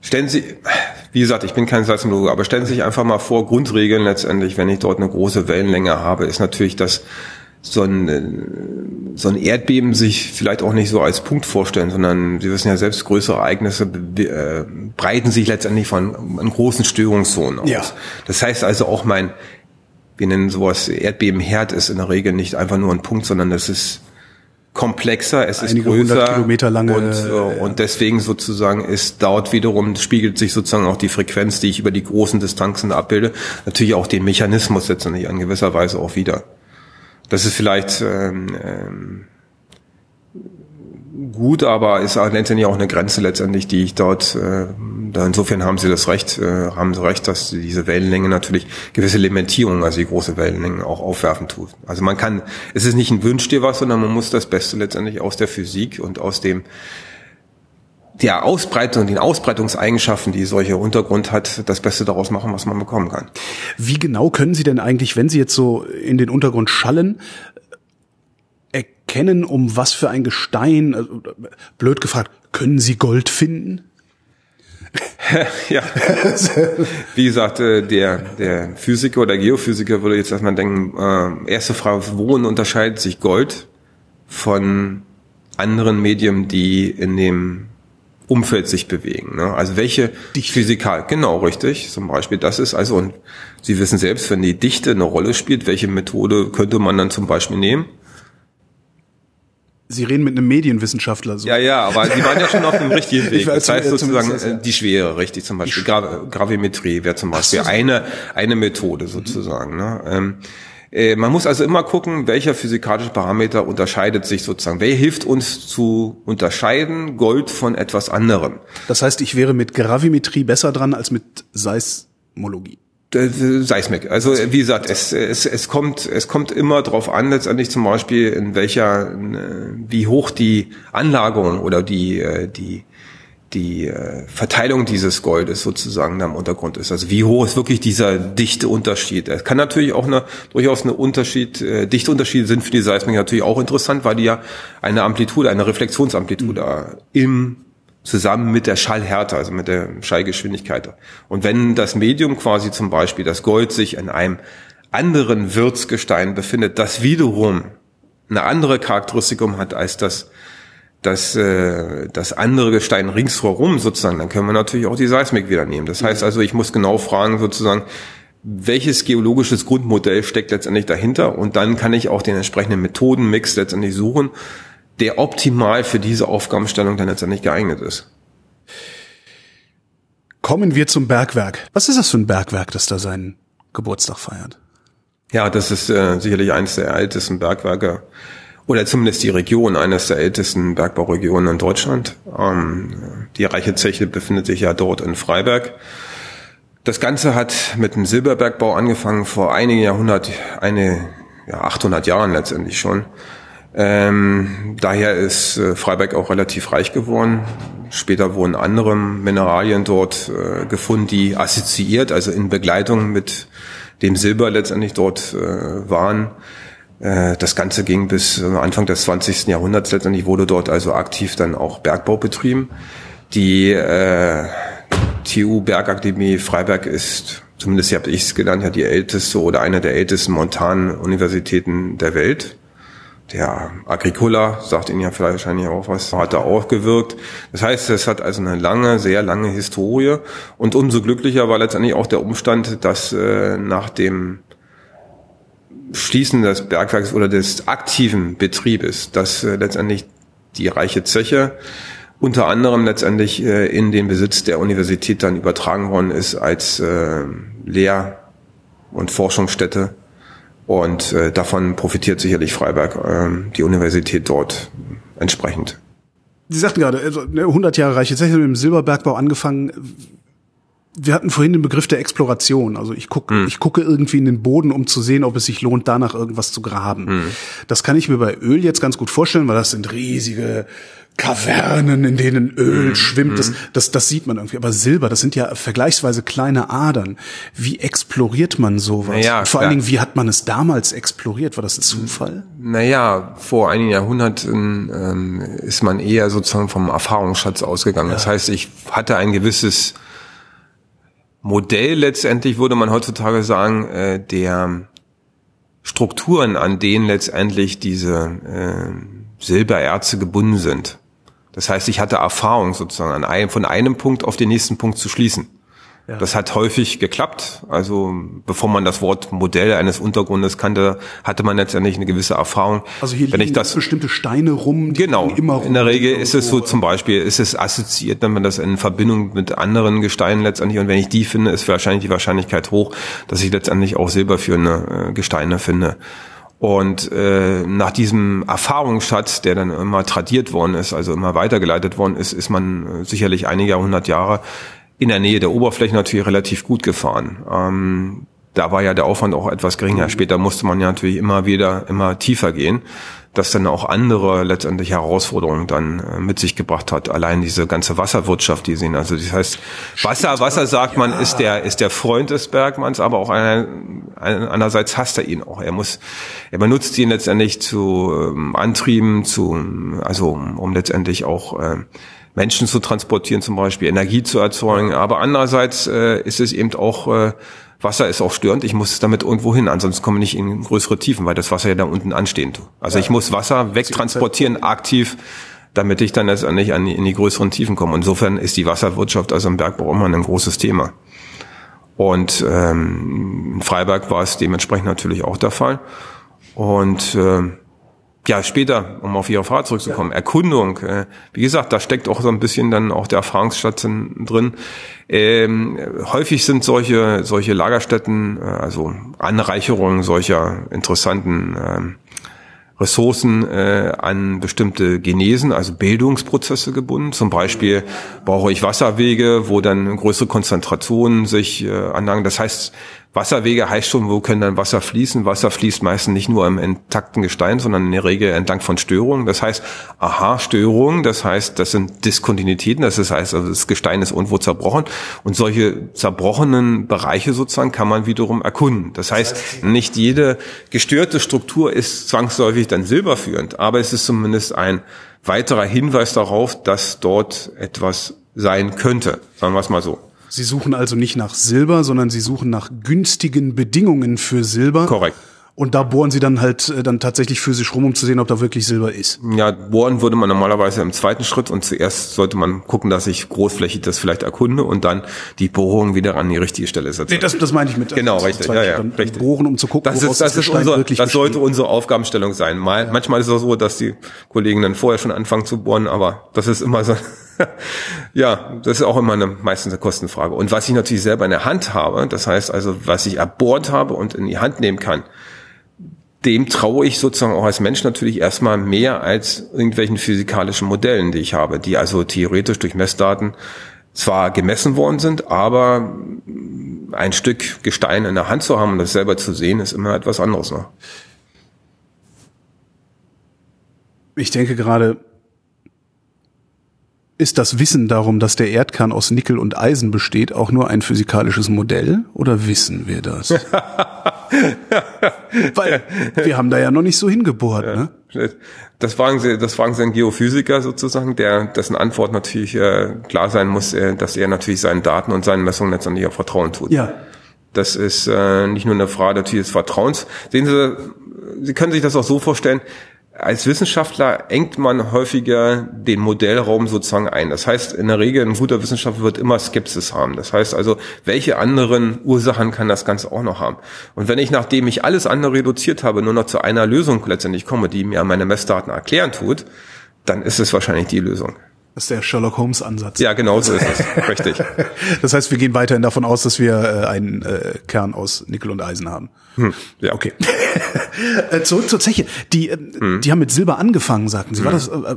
Stellen Sie, wie gesagt, ich bin kein Seismologe, aber stellen Sie sich einfach mal vor, Grundregeln letztendlich, wenn ich dort eine große Wellenlänge habe, ist natürlich, dass so ein, äh, so ein Erdbeben sich vielleicht auch nicht so als Punkt vorstellen, sondern Sie wissen ja selbst, größere Ereignisse äh, breiten sich letztendlich von an großen Störungszonen aus. Ja. Das heißt also auch mein, wir nennen sowas Erdbebenherd ist in der Regel nicht einfach nur ein Punkt, sondern das ist komplexer, es ist größer Kilometer lange und, äh, und deswegen sozusagen ist dort wiederum spiegelt sich sozusagen auch die Frequenz, die ich über die großen Distanzen abbilde, natürlich auch den Mechanismus letztendlich in gewisser Weise auch wieder. Das ist vielleicht ähm, ähm, gut, aber ist letztendlich auch eine Grenze letztendlich, die ich dort, äh, da insofern haben Sie das Recht, äh, haben Sie recht, dass diese Wellenlänge natürlich gewisse Limitierungen, also die große Wellenlängen auch aufwerfen tut. Also man kann, es ist nicht ein Wünsch dir was, sondern man muss das Beste letztendlich aus der Physik und aus dem der Ausbreitung, den Ausbreitungseigenschaften, die solcher Untergrund hat, das Beste daraus machen, was man bekommen kann. Wie genau können Sie denn eigentlich, wenn Sie jetzt so in den Untergrund schallen, erkennen, um was für ein Gestein, also, blöd gefragt, können Sie Gold finden? ja, wie gesagt, äh, der, der Physiker oder Geophysiker würde jetzt erstmal denken, äh, erste Frage, worin unterscheidet sich Gold von anderen Medien, die in dem Umfeld sich bewegen. Ne? Also welche Dichte. Physikal, genau richtig. Zum Beispiel das ist also, und Sie wissen selbst, wenn die Dichte eine Rolle spielt, welche Methode könnte man dann zum Beispiel nehmen? Sie reden mit einem Medienwissenschaftler. So. Ja, ja, aber Sie waren ja schon auf dem richtigen Weg. das heißt sozusagen ja. die Schwere, richtig zum Beispiel. Gra Gravimetrie wäre zum Beispiel so. eine, eine Methode sozusagen. Mhm. Ne? Ähm, äh, man muss also immer gucken, welcher physikalische Parameter unterscheidet sich sozusagen. Wer hilft uns zu unterscheiden Gold von etwas anderem? Das heißt, ich wäre mit Gravimetrie besser dran als mit Seismologie. Seismik. Also wie gesagt, es, es, es kommt es kommt immer darauf an, letztendlich zum Beispiel in welcher wie hoch die Anlagerung oder die äh, die die äh, Verteilung dieses Goldes sozusagen da im Untergrund ist. Also wie hoch ist wirklich dieser dichte Unterschied? Es kann natürlich auch eine durchaus eine Unterschied, äh, dichte Unterschiede sind für die Seismik natürlich auch interessant, weil die ja eine Amplitude, eine Reflexionsamplitude mhm. im zusammen mit der Schallhärte, also mit der Schallgeschwindigkeit. Und wenn das Medium quasi zum Beispiel das Gold sich in einem anderen Wirtsgestein befindet, das wiederum eine andere Charakteristikum hat als das das, äh, das andere Gestein ringsherum sozusagen, dann können wir natürlich auch die Seismik wieder nehmen. Das heißt also, ich muss genau fragen sozusagen, welches geologisches Grundmodell steckt letztendlich dahinter und dann kann ich auch den entsprechenden Methodenmix letztendlich suchen, der optimal für diese Aufgabenstellung dann letztendlich geeignet ist. Kommen wir zum Bergwerk. Was ist das für ein Bergwerk, das da seinen Geburtstag feiert? Ja, das ist äh, sicherlich eines der ältesten Bergwerke oder zumindest die Region, eines der ältesten Bergbauregionen in Deutschland. Ähm, die Reiche Zeche befindet sich ja dort in Freiberg. Das Ganze hat mit dem Silberbergbau angefangen vor einigen Jahrhundert, eine, ja, 800 Jahren letztendlich schon. Ähm, daher ist äh, Freiberg auch relativ reich geworden. Später wurden andere Mineralien dort äh, gefunden, die assoziiert, also in Begleitung mit dem Silber letztendlich dort äh, waren. Äh, das Ganze ging bis Anfang des 20. Jahrhunderts. Letztendlich wurde dort also aktiv dann auch Bergbau betrieben. Die äh, TU Bergakademie Freiberg ist, zumindest habe ich es genannt, ja die älteste oder eine der ältesten Montanuniversitäten der Welt. Der Agricola sagt Ihnen ja vielleicht wahrscheinlich auch was, hat da auch gewirkt. Das heißt, es hat also eine lange, sehr lange Historie. Und umso glücklicher war letztendlich auch der Umstand, dass äh, nach dem Schließen des Bergwerks oder des aktiven Betriebes, dass äh, letztendlich die reiche Zeche unter anderem letztendlich äh, in den Besitz der Universität dann übertragen worden ist als äh, Lehr- und Forschungsstätte. Und äh, davon profitiert sicherlich Freiberg, äh, die Universität dort entsprechend. Sie sagten gerade, also 100 Jahre reiche Zeche mit dem Silberbergbau angefangen wir hatten vorhin den Begriff der Exploration. Also ich gucke, hm. ich gucke irgendwie in den Boden, um zu sehen, ob es sich lohnt, danach irgendwas zu graben. Hm. Das kann ich mir bei Öl jetzt ganz gut vorstellen, weil das sind riesige Kavernen, in denen Öl hm. schwimmt. Das, hm. das, das sieht man irgendwie. Aber Silber, das sind ja vergleichsweise kleine Adern. Wie exploriert man sowas? Naja, vor allen Dingen, wie hat man es damals exploriert? War das ein Zufall? Naja, vor einigen Jahrhunderten ähm, ist man eher sozusagen vom Erfahrungsschatz ausgegangen. Ja. Das heißt, ich hatte ein gewisses Modell letztendlich würde man heutzutage sagen, äh, der Strukturen, an denen letztendlich diese äh, Silbererze gebunden sind. Das heißt, ich hatte Erfahrung sozusagen, an einem, von einem Punkt auf den nächsten Punkt zu schließen. Ja. Das hat häufig geklappt. Also bevor man das Wort Modell eines Untergrundes kannte, hatte man letztendlich eine gewisse Erfahrung. Also hier Wenn liegen ich das, bestimmte Steine rum, die genau, immer rum. In der Regel ist es so zum Beispiel, ist es assoziiert, wenn man das in Verbindung mit anderen Gesteinen letztendlich. Und wenn ich die finde, ist wahrscheinlich die Wahrscheinlichkeit hoch, dass ich letztendlich auch silberführende äh, Gesteine finde. Und äh, nach diesem Erfahrungsschatz, der dann immer tradiert worden ist, also immer weitergeleitet worden ist, ist man äh, sicherlich einige hundert Jahre in der Nähe der Oberfläche natürlich relativ gut gefahren. Ähm, da war ja der Aufwand auch etwas geringer. Später musste man ja natürlich immer wieder, immer tiefer gehen, das dann auch andere letztendlich Herausforderungen dann äh, mit sich gebracht hat. Allein diese ganze Wasserwirtschaft, die sehen. Also das heißt, Wasser, Wasser sagt man, ist der, ist der Freund des Bergmanns, aber auch einer, einerseits hasst er ihn auch. Er muss, er benutzt ihn letztendlich zu ähm, Antrieben, zu, also um, um letztendlich auch äh, Menschen zu transportieren, zum Beispiel Energie zu erzeugen. Aber andererseits äh, ist es eben auch äh, Wasser ist auch störend. Ich muss damit irgendwo hin, ansonsten komme ich nicht in größere Tiefen, weil das Wasser ja da unten anstehen tut. Also ja. ich muss Wasser wegtransportieren, aktiv, damit ich dann letztendlich an die, in die größeren Tiefen komme. Insofern ist die Wasserwirtschaft also im Bergbau immer ein großes Thema. Und ähm, in Freiberg war es dementsprechend natürlich auch der Fall. Und äh, ja, später, um auf Ihre Frage zurückzukommen, ja. Erkundung, äh, wie gesagt, da steckt auch so ein bisschen dann auch der Erfahrungsschatz drin. Ähm, häufig sind solche, solche Lagerstätten, äh, also Anreicherungen solcher interessanten ähm, Ressourcen äh, an bestimmte Genesen, also Bildungsprozesse gebunden. Zum Beispiel brauche ich Wasserwege, wo dann größere Konzentrationen sich äh, anlangen. Das heißt, Wasserwege heißt schon, wo können dann Wasser fließen? Wasser fließt meistens nicht nur im intakten Gestein, sondern in der Regel entlang von Störungen. Das heißt, aha, Störungen, das heißt, das sind Diskontinuitäten, das heißt, also das Gestein ist irgendwo zerbrochen und solche zerbrochenen Bereiche sozusagen kann man wiederum erkunden. Das heißt, nicht jede gestörte Struktur ist zwangsläufig dann silberführend, aber es ist zumindest ein weiterer Hinweis darauf, dass dort etwas sein könnte, sagen wir es mal so. Sie suchen also nicht nach Silber, sondern Sie suchen nach günstigen Bedingungen für Silber. Korrekt. Und da bohren sie dann halt äh, dann tatsächlich physisch rum, um zu sehen, ob da wirklich Silber ist. Ja, bohren würde man normalerweise im zweiten Schritt und zuerst sollte man gucken, dass ich großflächig das vielleicht erkunde und dann die Bohrung wieder an die richtige Stelle setze. Nee, das, das meine ich mit. Genau, richtig. Ja, ja, richtig. Bohren, um zu gucken, das ist, das, das ist unser, das sollte unsere Aufgabenstellung sein. Mal, ja. Manchmal ist es auch so, dass die Kollegen dann vorher schon anfangen zu bohren, aber das ist immer so. ja, das ist auch immer eine, meistens eine Kostenfrage. Und was ich natürlich selber in der Hand habe, das heißt also, was ich erbohrt habe und in die Hand nehmen kann, dem traue ich sozusagen auch als Mensch natürlich erstmal mehr als irgendwelchen physikalischen Modellen, die ich habe, die also theoretisch durch Messdaten zwar gemessen worden sind, aber ein Stück Gestein in der Hand zu haben und das selber zu sehen, ist immer etwas anderes noch. Ich denke gerade, ist das Wissen darum, dass der Erdkern aus Nickel und Eisen besteht, auch nur ein physikalisches Modell oder wissen wir das? Weil wir haben da ja noch nicht so hingebohrt. Ja. Ne? Das fragen Sie, das fragen Sie einen Geophysiker sozusagen, der dessen Antwort natürlich äh, klar sein muss, äh, dass er natürlich seinen Daten und seinen Messungen letztendlich auch Vertrauen tut. Ja. Das ist äh, nicht nur eine Frage natürlich des Vertrauens. Sehen Sie, Sie können sich das auch so vorstellen, als Wissenschaftler engt man häufiger den Modellraum sozusagen ein. Das heißt, in der Regel ein guter Wissenschaftler wird immer Skepsis haben. Das heißt also, welche anderen Ursachen kann das Ganze auch noch haben? Und wenn ich, nachdem ich alles andere reduziert habe, nur noch zu einer Lösung letztendlich komme, die mir meine Messdaten erklären tut, dann ist es wahrscheinlich die Lösung. Das ist der Sherlock Holmes Ansatz. Ja, genau so ist es. Richtig. Das heißt, wir gehen weiterhin davon aus, dass wir äh, einen äh, Kern aus Nickel und Eisen haben. Hm, ja, okay. Äh, zurück zur Zeche. Die, äh, hm. die haben mit Silber angefangen, sagten Sie. Hm. War das, äh,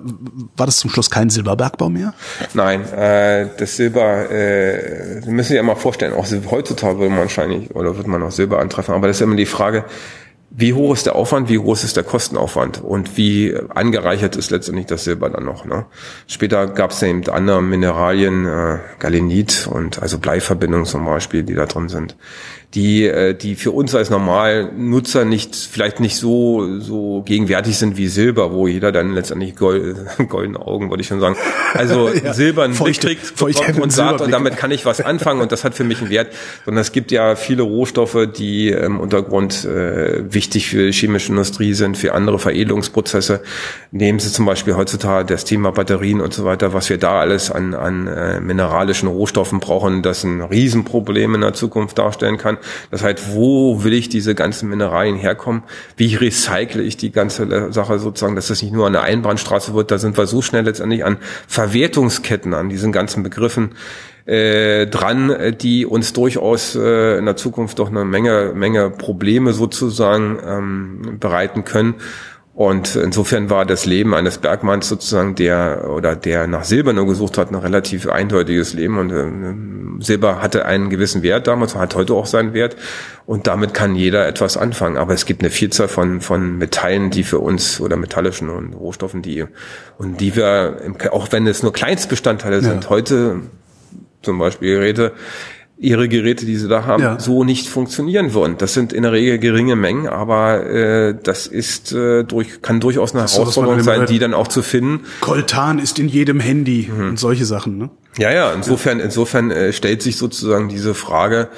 war das zum Schluss kein Silberbergbau mehr? Nein, äh, das Silber, äh, Sie müssen sich ja mal vorstellen, auch heutzutage würde man wahrscheinlich, oder wird man auch Silber antreffen, aber das ist immer die Frage, wie hoch ist der Aufwand, wie groß ist der Kostenaufwand und wie angereichert ist letztendlich das Silber dann noch. Ne? Später gab es eben andere Mineralien, äh, Galenit und also Bleiverbindungen zum Beispiel, die da drin sind die, äh, die für uns als Normalnutzer nicht, vielleicht nicht so, so gegenwärtig sind wie Silber, wo jeder dann letztendlich Gold, goldene Augen, wollte ich schon sagen. Also ja, Silber einen Blick kriegt und sagt, und damit kann ich was anfangen und das hat für mich einen Wert. Sondern es gibt ja viele Rohstoffe, die im Untergrund äh, wichtig für die chemische Industrie sind, für andere Veredelungsprozesse. Nehmen Sie zum Beispiel heutzutage das Thema Batterien und so weiter, was wir da alles an, an äh, mineralischen Rohstoffen brauchen, das ein Riesenproblem in der Zukunft darstellen kann. Das heißt, wo will ich diese ganzen Mineralien herkommen? Wie recycle ich die ganze Sache sozusagen, dass das nicht nur eine Einbahnstraße wird? Da sind wir so schnell letztendlich an Verwertungsketten, an diesen ganzen Begriffen äh, dran, die uns durchaus äh, in der Zukunft doch eine Menge, Menge Probleme sozusagen ähm, bereiten können. Und insofern war das Leben eines Bergmanns sozusagen, der oder der nach Silber nur gesucht hat, ein relativ eindeutiges Leben. Und äh, Silber hatte einen gewissen Wert damals, hat heute auch seinen Wert. Und damit kann jeder etwas anfangen. Aber es gibt eine Vielzahl von, von Metallen, die für uns oder metallischen und Rohstoffen, die und die wir, auch wenn es nur Kleinstbestandteile sind, ja. heute zum Beispiel Geräte, ihre Geräte, die sie da haben, ja. so nicht funktionieren würden. Das sind in der Regel geringe Mengen, aber äh, das ist äh, durch, kann durchaus eine Herausforderung sein, die dann auch zu finden. Coltan ist in jedem Handy mhm. und solche Sachen. Ne? Ja, ja. Insofern, insofern äh, stellt sich sozusagen diese Frage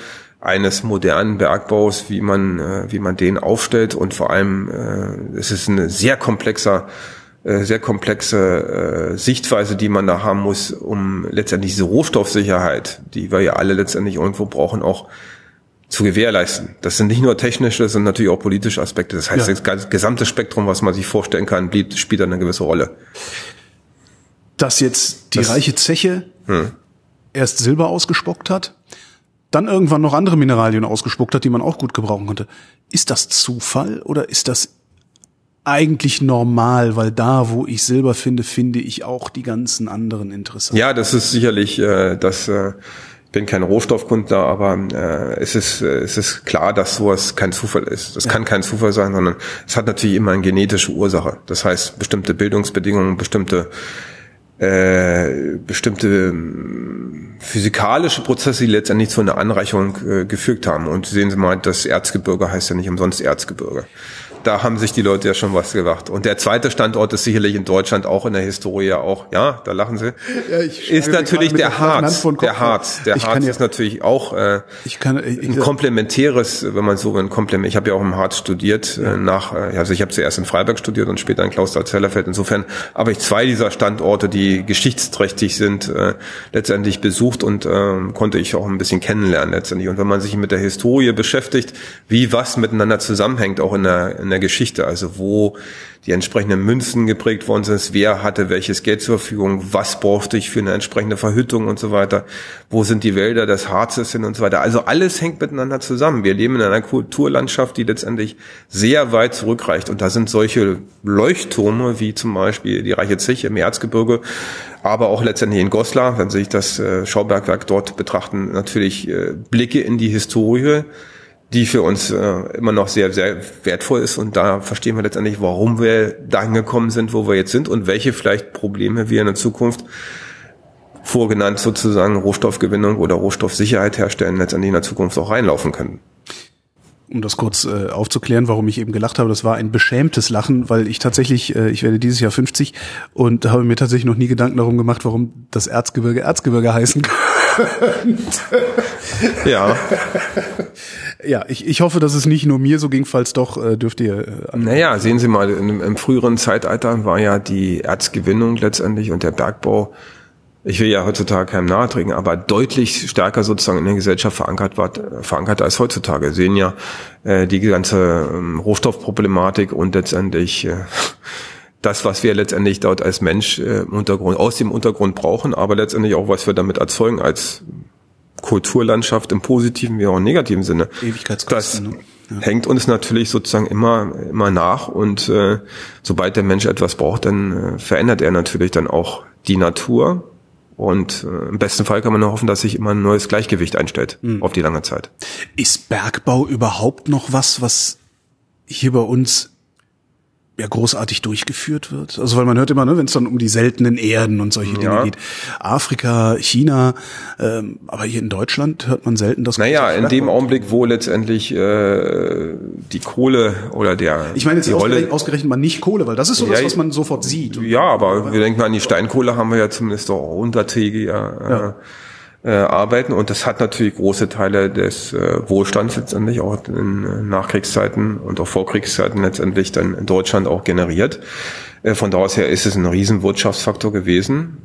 eines modernen Bergbaus, wie man, äh, wie man den aufstellt und vor allem äh, es ist ein sehr komplexer sehr komplexe äh, Sichtweise, die man da haben muss, um letztendlich diese Rohstoffsicherheit, die wir ja alle letztendlich irgendwo brauchen, auch zu gewährleisten. Das sind nicht nur technische, das sind natürlich auch politische Aspekte. Das heißt, ja. das gesamte Spektrum, was man sich vorstellen kann, spielt eine gewisse Rolle. Dass jetzt die das, reiche Zeche hm. erst Silber ausgespuckt hat, dann irgendwann noch andere Mineralien ausgespuckt hat, die man auch gut gebrauchen konnte. Ist das Zufall oder ist das eigentlich normal, weil da, wo ich Silber finde, finde ich auch die ganzen anderen interessant. Ja, das ist sicherlich, äh, das äh, bin kein Rohstoffkundler, aber äh, es ist äh, es ist klar, dass sowas kein Zufall ist. Das ja. kann kein Zufall sein, sondern es hat natürlich immer eine genetische Ursache. Das heißt, bestimmte Bildungsbedingungen, bestimmte äh, bestimmte ähm, physikalische Prozesse, die letztendlich zu einer Anreicherung äh, gefügt haben. Und sehen Sie mal, das Erzgebirge heißt ja nicht umsonst Erzgebirge da haben sich die Leute ja schon was gedacht. Und der zweite Standort ist sicherlich in Deutschland auch in der Historie auch, ja, da lachen sie, ja, ist natürlich der Harz. Der Harz. Der Harz ist natürlich auch äh, ich kann, ich, ein komplementäres, wenn man so ein Komplement. Ich habe ja auch im Harz studiert, äh, ja. nach, äh, also ich habe zuerst in Freiberg studiert und später in Klausthal-Zellerfeld. Insofern habe ich zwei dieser Standorte, die geschichtsträchtig sind, äh, letztendlich besucht und äh, konnte ich auch ein bisschen kennenlernen letztendlich. Und wenn man sich mit der Historie beschäftigt, wie was miteinander zusammenhängt, auch in der, in der Geschichte, also wo die entsprechenden Münzen geprägt worden sind, wer hatte welches Geld zur Verfügung, was brauchte ich für eine entsprechende Verhüttung und so weiter, wo sind die Wälder des Harzes hin und so weiter. Also alles hängt miteinander zusammen. Wir leben in einer Kulturlandschaft, die letztendlich sehr weit zurückreicht und da sind solche Leuchttürme wie zum Beispiel die Reiche Zeche im Erzgebirge, aber auch letztendlich in Goslar, wenn Sie sich das äh, Schaubergwerk dort betrachten, natürlich äh, Blicke in die Historie, die für uns äh, immer noch sehr, sehr wertvoll ist. Und da verstehen wir letztendlich, warum wir dahin gekommen sind, wo wir jetzt sind und welche vielleicht Probleme wir in der Zukunft vorgenannt sozusagen Rohstoffgewinnung oder Rohstoffsicherheit herstellen, letztendlich in der Zukunft auch reinlaufen können. Um das kurz äh, aufzuklären, warum ich eben gelacht habe, das war ein beschämtes Lachen, weil ich tatsächlich, äh, ich werde dieses Jahr 50 und habe mir tatsächlich noch nie Gedanken darum gemacht, warum das Erzgebirge Erzgebirge heißen könnte. Ja. Ja, ich, ich hoffe, dass es nicht nur mir so ging, falls doch, äh, dürft ihr. Äh, naja, sehen Sie mal, im, im früheren Zeitalter war ja die Erzgewinnung letztendlich und der Bergbau ich will ja heutzutage keinem nahe treten, aber deutlich stärker sozusagen in der Gesellschaft verankert war, verankert als heutzutage. Wir sehen ja äh, die ganze ähm, Rohstoffproblematik und letztendlich äh, das, was wir letztendlich dort als Mensch äh, im Untergrund, aus dem Untergrund brauchen, aber letztendlich auch, was wir damit erzeugen als Kulturlandschaft im positiven wie auch im negativen Sinne. Ewigkeitskosten. Das ne? ja. hängt uns natürlich sozusagen immer immer nach und äh, sobald der Mensch etwas braucht, dann äh, verändert er natürlich dann auch die Natur und äh, im besten Fall kann man nur hoffen, dass sich immer ein neues Gleichgewicht einstellt mhm. auf die lange Zeit. Ist Bergbau überhaupt noch was, was hier bei uns ja großartig durchgeführt wird. Also weil man hört immer, ne, wenn es dann um die seltenen Erden und solche Dinge geht, Afrika, China, ähm, aber hier in Deutschland hört man selten das. Naja, in dem Augenblick, wo letztendlich äh, die Kohle oder der ich meine jetzt die ausgerechnet, Rolle, ausgerechnet mal nicht Kohle, weil das ist so ja, das, was man sofort sieht. Ja, aber wir denken an die Steinkohle haben wir ja zumindest auch untertägig äh, ja äh, arbeiten. Und das hat natürlich große Teile des äh, Wohlstands letztendlich auch in äh, Nachkriegszeiten und auch Vorkriegszeiten letztendlich dann in Deutschland auch generiert. Äh, von da aus her ist es ein riesen Wirtschaftsfaktor gewesen,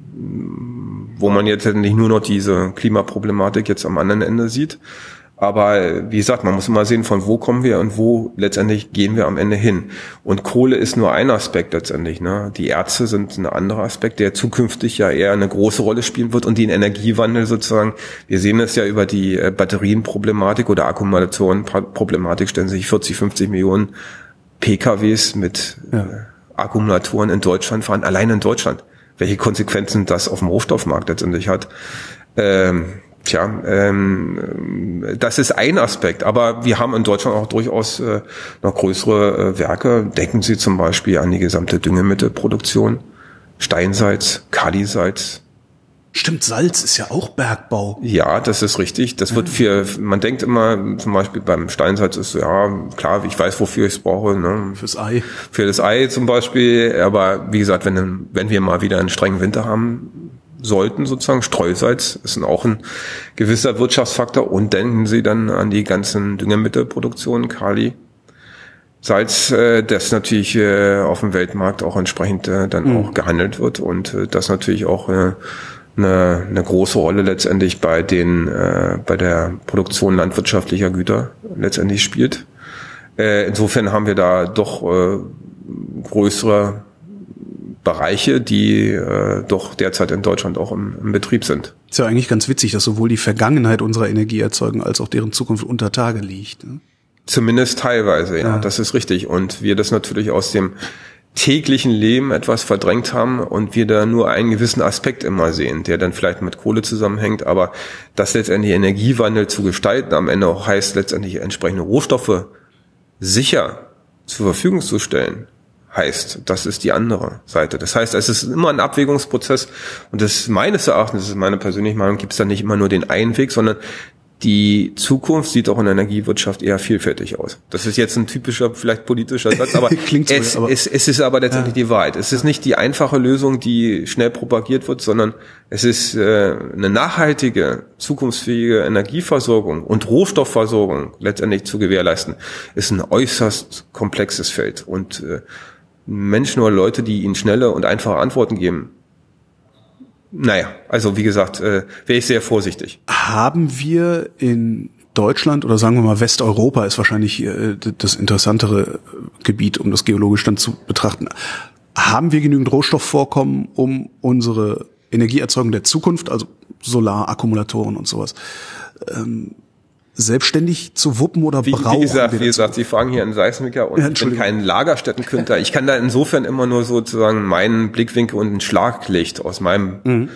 wo man jetzt nicht nur noch diese Klimaproblematik jetzt am anderen Ende sieht, aber wie gesagt, man muss immer sehen, von wo kommen wir und wo letztendlich gehen wir am Ende hin. Und Kohle ist nur ein Aspekt letztendlich. Ne? Die Ärzte sind ein anderer Aspekt, der zukünftig ja eher eine große Rolle spielen wird und den Energiewandel sozusagen. Wir sehen es ja über die äh, Batterienproblematik oder Akkumulatorenproblematik, stellen sich 40, 50 Millionen PKWs mit ja. Äh, Akkumulatoren in Deutschland fahren, allein in Deutschland. Welche Konsequenzen das auf dem Rohstoffmarkt letztendlich hat. Ähm, Tja, ähm, das ist ein Aspekt, aber wir haben in Deutschland auch durchaus äh, noch größere äh, Werke. Denken Sie zum Beispiel an die gesamte Düngemittelproduktion, Steinsalz, Kalisalz, Stimmt, Salz ist ja auch Bergbau. Ja, das ist richtig. Das wird für, man denkt immer, zum Beispiel beim Steinsalz ist so, ja, klar, ich weiß, wofür ich es brauche. Ne? Fürs Ei. Für das Ei zum Beispiel. Aber wie gesagt, wenn, wenn wir mal wieder einen strengen Winter haben sollten, sozusagen, Streusalz ist auch ein gewisser Wirtschaftsfaktor. Und denken Sie dann an die ganzen Düngemittelproduktionen, Kali, Salz, äh, das natürlich äh, auf dem Weltmarkt auch entsprechend äh, dann mhm. auch gehandelt wird und äh, das natürlich auch äh, eine, eine große Rolle letztendlich bei den äh, bei der Produktion landwirtschaftlicher Güter letztendlich spielt. Äh, insofern haben wir da doch äh, größere Bereiche, die äh, doch derzeit in Deutschland auch im, im Betrieb sind. Ist ja eigentlich ganz witzig, dass sowohl die Vergangenheit unserer Energieerzeugung als auch deren Zukunft unter Tage liegt. Ne? Zumindest teilweise, ja, ja, das ist richtig. Und wir das natürlich aus dem täglichen Leben etwas verdrängt haben und wir da nur einen gewissen Aspekt immer sehen, der dann vielleicht mit Kohle zusammenhängt, aber das letztendlich Energiewandel zu gestalten am Ende auch heißt letztendlich entsprechende Rohstoffe sicher zur Verfügung zu stellen, heißt, das ist die andere Seite. Das heißt, es ist immer ein Abwägungsprozess und das meines Erachtens, das ist meine persönliche Meinung, gibt es da nicht immer nur den einen Weg, sondern die Zukunft sieht auch in der Energiewirtschaft eher vielfältig aus. Das ist jetzt ein typischer, vielleicht politischer Satz, aber, Klingt so, es, aber es, es, ist aber letztendlich ja. die Wahrheit. Es ist nicht die einfache Lösung, die schnell propagiert wird, sondern es ist äh, eine nachhaltige, zukunftsfähige Energieversorgung und Rohstoffversorgung letztendlich zu gewährleisten, ist ein äußerst komplexes Feld. Und äh, Menschen oder Leute, die ihnen schnelle und einfache Antworten geben, naja, also wie gesagt, äh, wäre ich sehr vorsichtig. Haben wir in Deutschland oder sagen wir mal Westeuropa ist wahrscheinlich äh, das interessantere Gebiet, um das geologisch dann zu betrachten. Haben wir genügend Rohstoffvorkommen, um unsere Energieerzeugung der Zukunft, also Solarakkumulatoren und sowas, ähm, selbstständig zu wuppen oder wie, brauchen. Wie gesagt, wie gesagt, Sie fragen hier einen Seismiker und ja, ich bin kein Lagerstättenkünstler. Ich kann da insofern immer nur sozusagen meinen Blickwinkel und ein Schlaglicht aus meinem, mhm.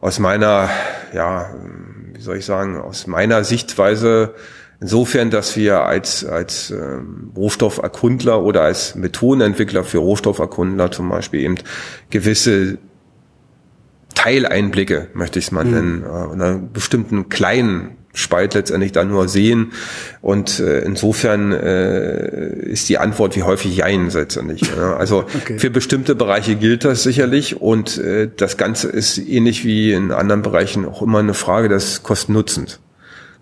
aus meiner, ja, wie soll ich sagen, aus meiner Sichtweise insofern, dass wir als, als ähm, Rohstofferkundler oder als Methodenentwickler für Rohstofferkundler zum Beispiel eben gewisse Teileinblicke, möchte ich es mal mhm. nennen, äh, einer bestimmten kleinen Spalt letztendlich da nur sehen. Und äh, insofern äh, ist die Antwort wie häufig Jein letztendlich. Ja. Also okay. für bestimmte Bereiche gilt das sicherlich und äh, das Ganze ist ähnlich wie in anderen Bereichen auch immer eine Frage des Kosten-Nutzens.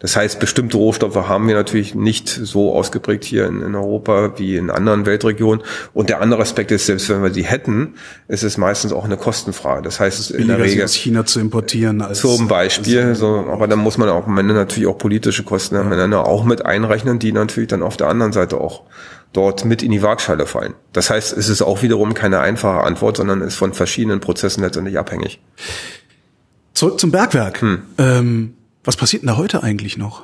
Das heißt, bestimmte Rohstoffe haben wir natürlich nicht so ausgeprägt hier in, in, Europa wie in anderen Weltregionen. Und der andere Aspekt ist, selbst wenn wir sie hätten, ist es meistens auch eine Kostenfrage. Das heißt, es ist in der Regel aus China zu importieren. Als, zum Beispiel, als, so, aber dann muss man auch am Ende natürlich auch politische Kosten ja. am Ende auch mit einrechnen, die natürlich dann auf der anderen Seite auch dort mit in die Waagschale fallen. Das heißt, es ist auch wiederum keine einfache Antwort, sondern ist von verschiedenen Prozessen letztendlich abhängig. Zurück zum Bergwerk. Hm. Ähm was passiert denn da heute eigentlich noch?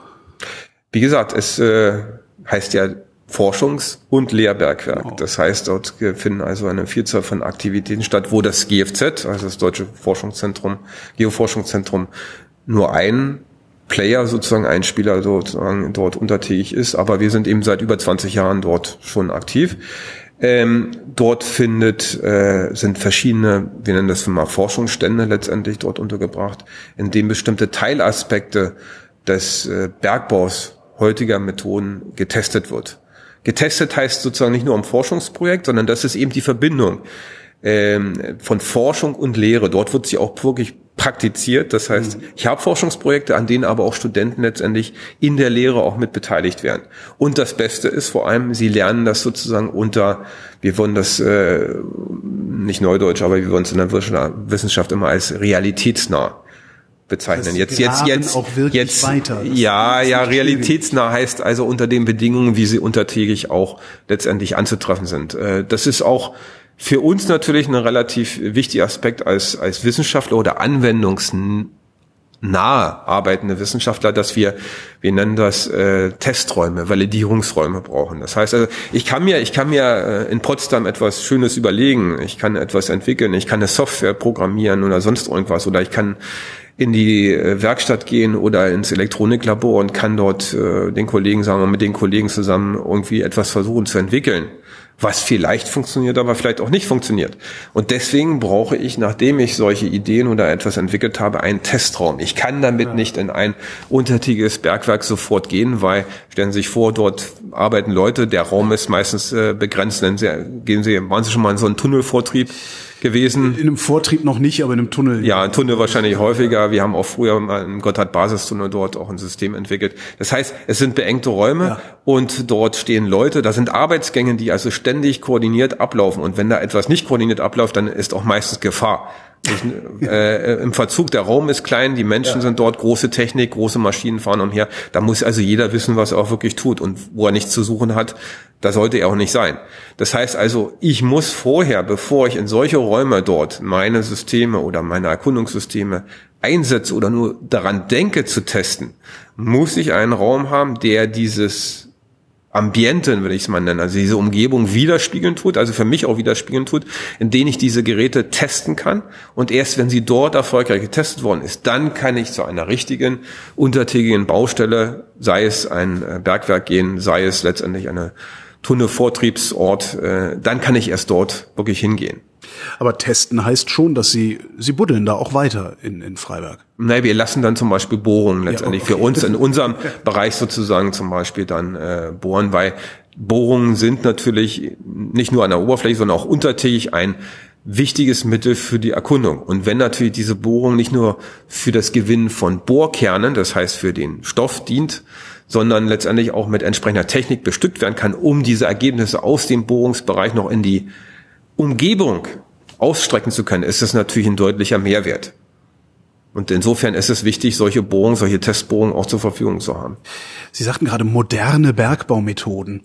Wie gesagt, es äh, heißt ja Forschungs- und Lehrbergwerk. Oh. Das heißt, dort finden also eine Vielzahl von Aktivitäten statt, wo das GFZ, also das Deutsche Forschungszentrum, Geoforschungszentrum, nur ein Player sozusagen, ein Spieler sozusagen dort untertägig ist. Aber wir sind eben seit über 20 Jahren dort schon aktiv. Ähm, dort findet, äh, sind verschiedene, wir nennen das mal Forschungsstände letztendlich dort untergebracht, in dem bestimmte Teilaspekte des äh, Bergbaus heutiger Methoden getestet wird. Getestet heißt sozusagen nicht nur im Forschungsprojekt, sondern das ist eben die Verbindung ähm, von Forschung und Lehre. Dort wird sie auch wirklich praktiziert. Das heißt, mhm. ich habe Forschungsprojekte, an denen aber auch Studenten letztendlich in der Lehre auch mit beteiligt werden. Und das Beste ist vor allem, sie lernen das sozusagen unter, wir wollen das äh, nicht neudeutsch, aber wir wollen es in der Wissenschaft immer als realitätsnah bezeichnen. Jetzt, jetzt, jetzt, jetzt, weiter. ja, ja, realitätsnah heißt also unter den Bedingungen, wie sie untertägig auch letztendlich anzutreffen sind. Äh, das ist auch für uns natürlich ein relativ wichtiger Aspekt als, als Wissenschaftler oder anwendungsnahe arbeitende Wissenschaftler, dass wir, wir nennen das äh, Testräume, Validierungsräume brauchen. Das heißt also, ich kann mir, ich kann mir äh, in Potsdam etwas Schönes überlegen, ich kann etwas entwickeln, ich kann eine Software programmieren oder sonst irgendwas. Oder ich kann in die äh, Werkstatt gehen oder ins Elektroniklabor und kann dort äh, den Kollegen sagen, mit den Kollegen zusammen irgendwie etwas versuchen zu entwickeln was vielleicht funktioniert, aber vielleicht auch nicht funktioniert. Und deswegen brauche ich, nachdem ich solche Ideen oder etwas entwickelt habe, einen Testraum. Ich kann damit ja. nicht in ein untertägiges Bergwerk sofort gehen, weil stellen Sie sich vor, dort arbeiten Leute, der Raum ist meistens äh, begrenzt. Nennen Sie, gehen Sie, waren Sie schon mal in so einen Tunnelvortrieb? Gewesen. In einem Vortrieb noch nicht, aber in einem Tunnel. Ja, ein Tunnel wahrscheinlich häufiger. Wir haben auch früher mal im Gotthard-Basistunnel dort auch ein System entwickelt. Das heißt, es sind beengte Räume ja. und dort stehen Leute. Da sind Arbeitsgänge, die also ständig koordiniert ablaufen. Und wenn da etwas nicht koordiniert abläuft, dann ist auch meistens Gefahr. Ich, äh, Im Verzug, der Raum ist klein, die Menschen ja. sind dort, große Technik, große Maschinen fahren umher. Da muss also jeder wissen, was er auch wirklich tut. Und wo er nichts zu suchen hat, da sollte er auch nicht sein. Das heißt also, ich muss vorher, bevor ich in solche Räume dort meine Systeme oder meine Erkundungssysteme einsetze oder nur daran denke zu testen, muss ich einen Raum haben, der dieses Ambiente, würde ich es mal nennen, also diese Umgebung widerspiegeln tut, also für mich auch widerspiegeln tut, in denen ich diese Geräte testen kann. Und erst wenn sie dort erfolgreich getestet worden ist, dann kann ich zu einer richtigen untertägigen Baustelle, sei es ein äh, Bergwerk gehen, sei es letztendlich eine Tunnelvortriebsort, äh, dann kann ich erst dort wirklich hingehen. Aber testen heißt schon, dass Sie, Sie buddeln da auch weiter in, in Freiberg. Nein, wir lassen dann zum Beispiel Bohrungen letztendlich ja, okay. für uns in unserem Bereich sozusagen zum Beispiel dann äh, bohren, weil Bohrungen sind natürlich nicht nur an der Oberfläche, sondern auch untertägig ein wichtiges Mittel für die Erkundung. Und wenn natürlich diese Bohrung nicht nur für das Gewinnen von Bohrkernen, das heißt für den Stoff dient, sondern letztendlich auch mit entsprechender Technik bestückt werden kann, um diese Ergebnisse aus dem Bohrungsbereich noch in die Umgebung ausstrecken zu können, ist es natürlich ein deutlicher Mehrwert. Und insofern ist es wichtig, solche Bohrungen, solche Testbohrungen auch zur Verfügung zu haben. Sie sagten gerade moderne Bergbaumethoden.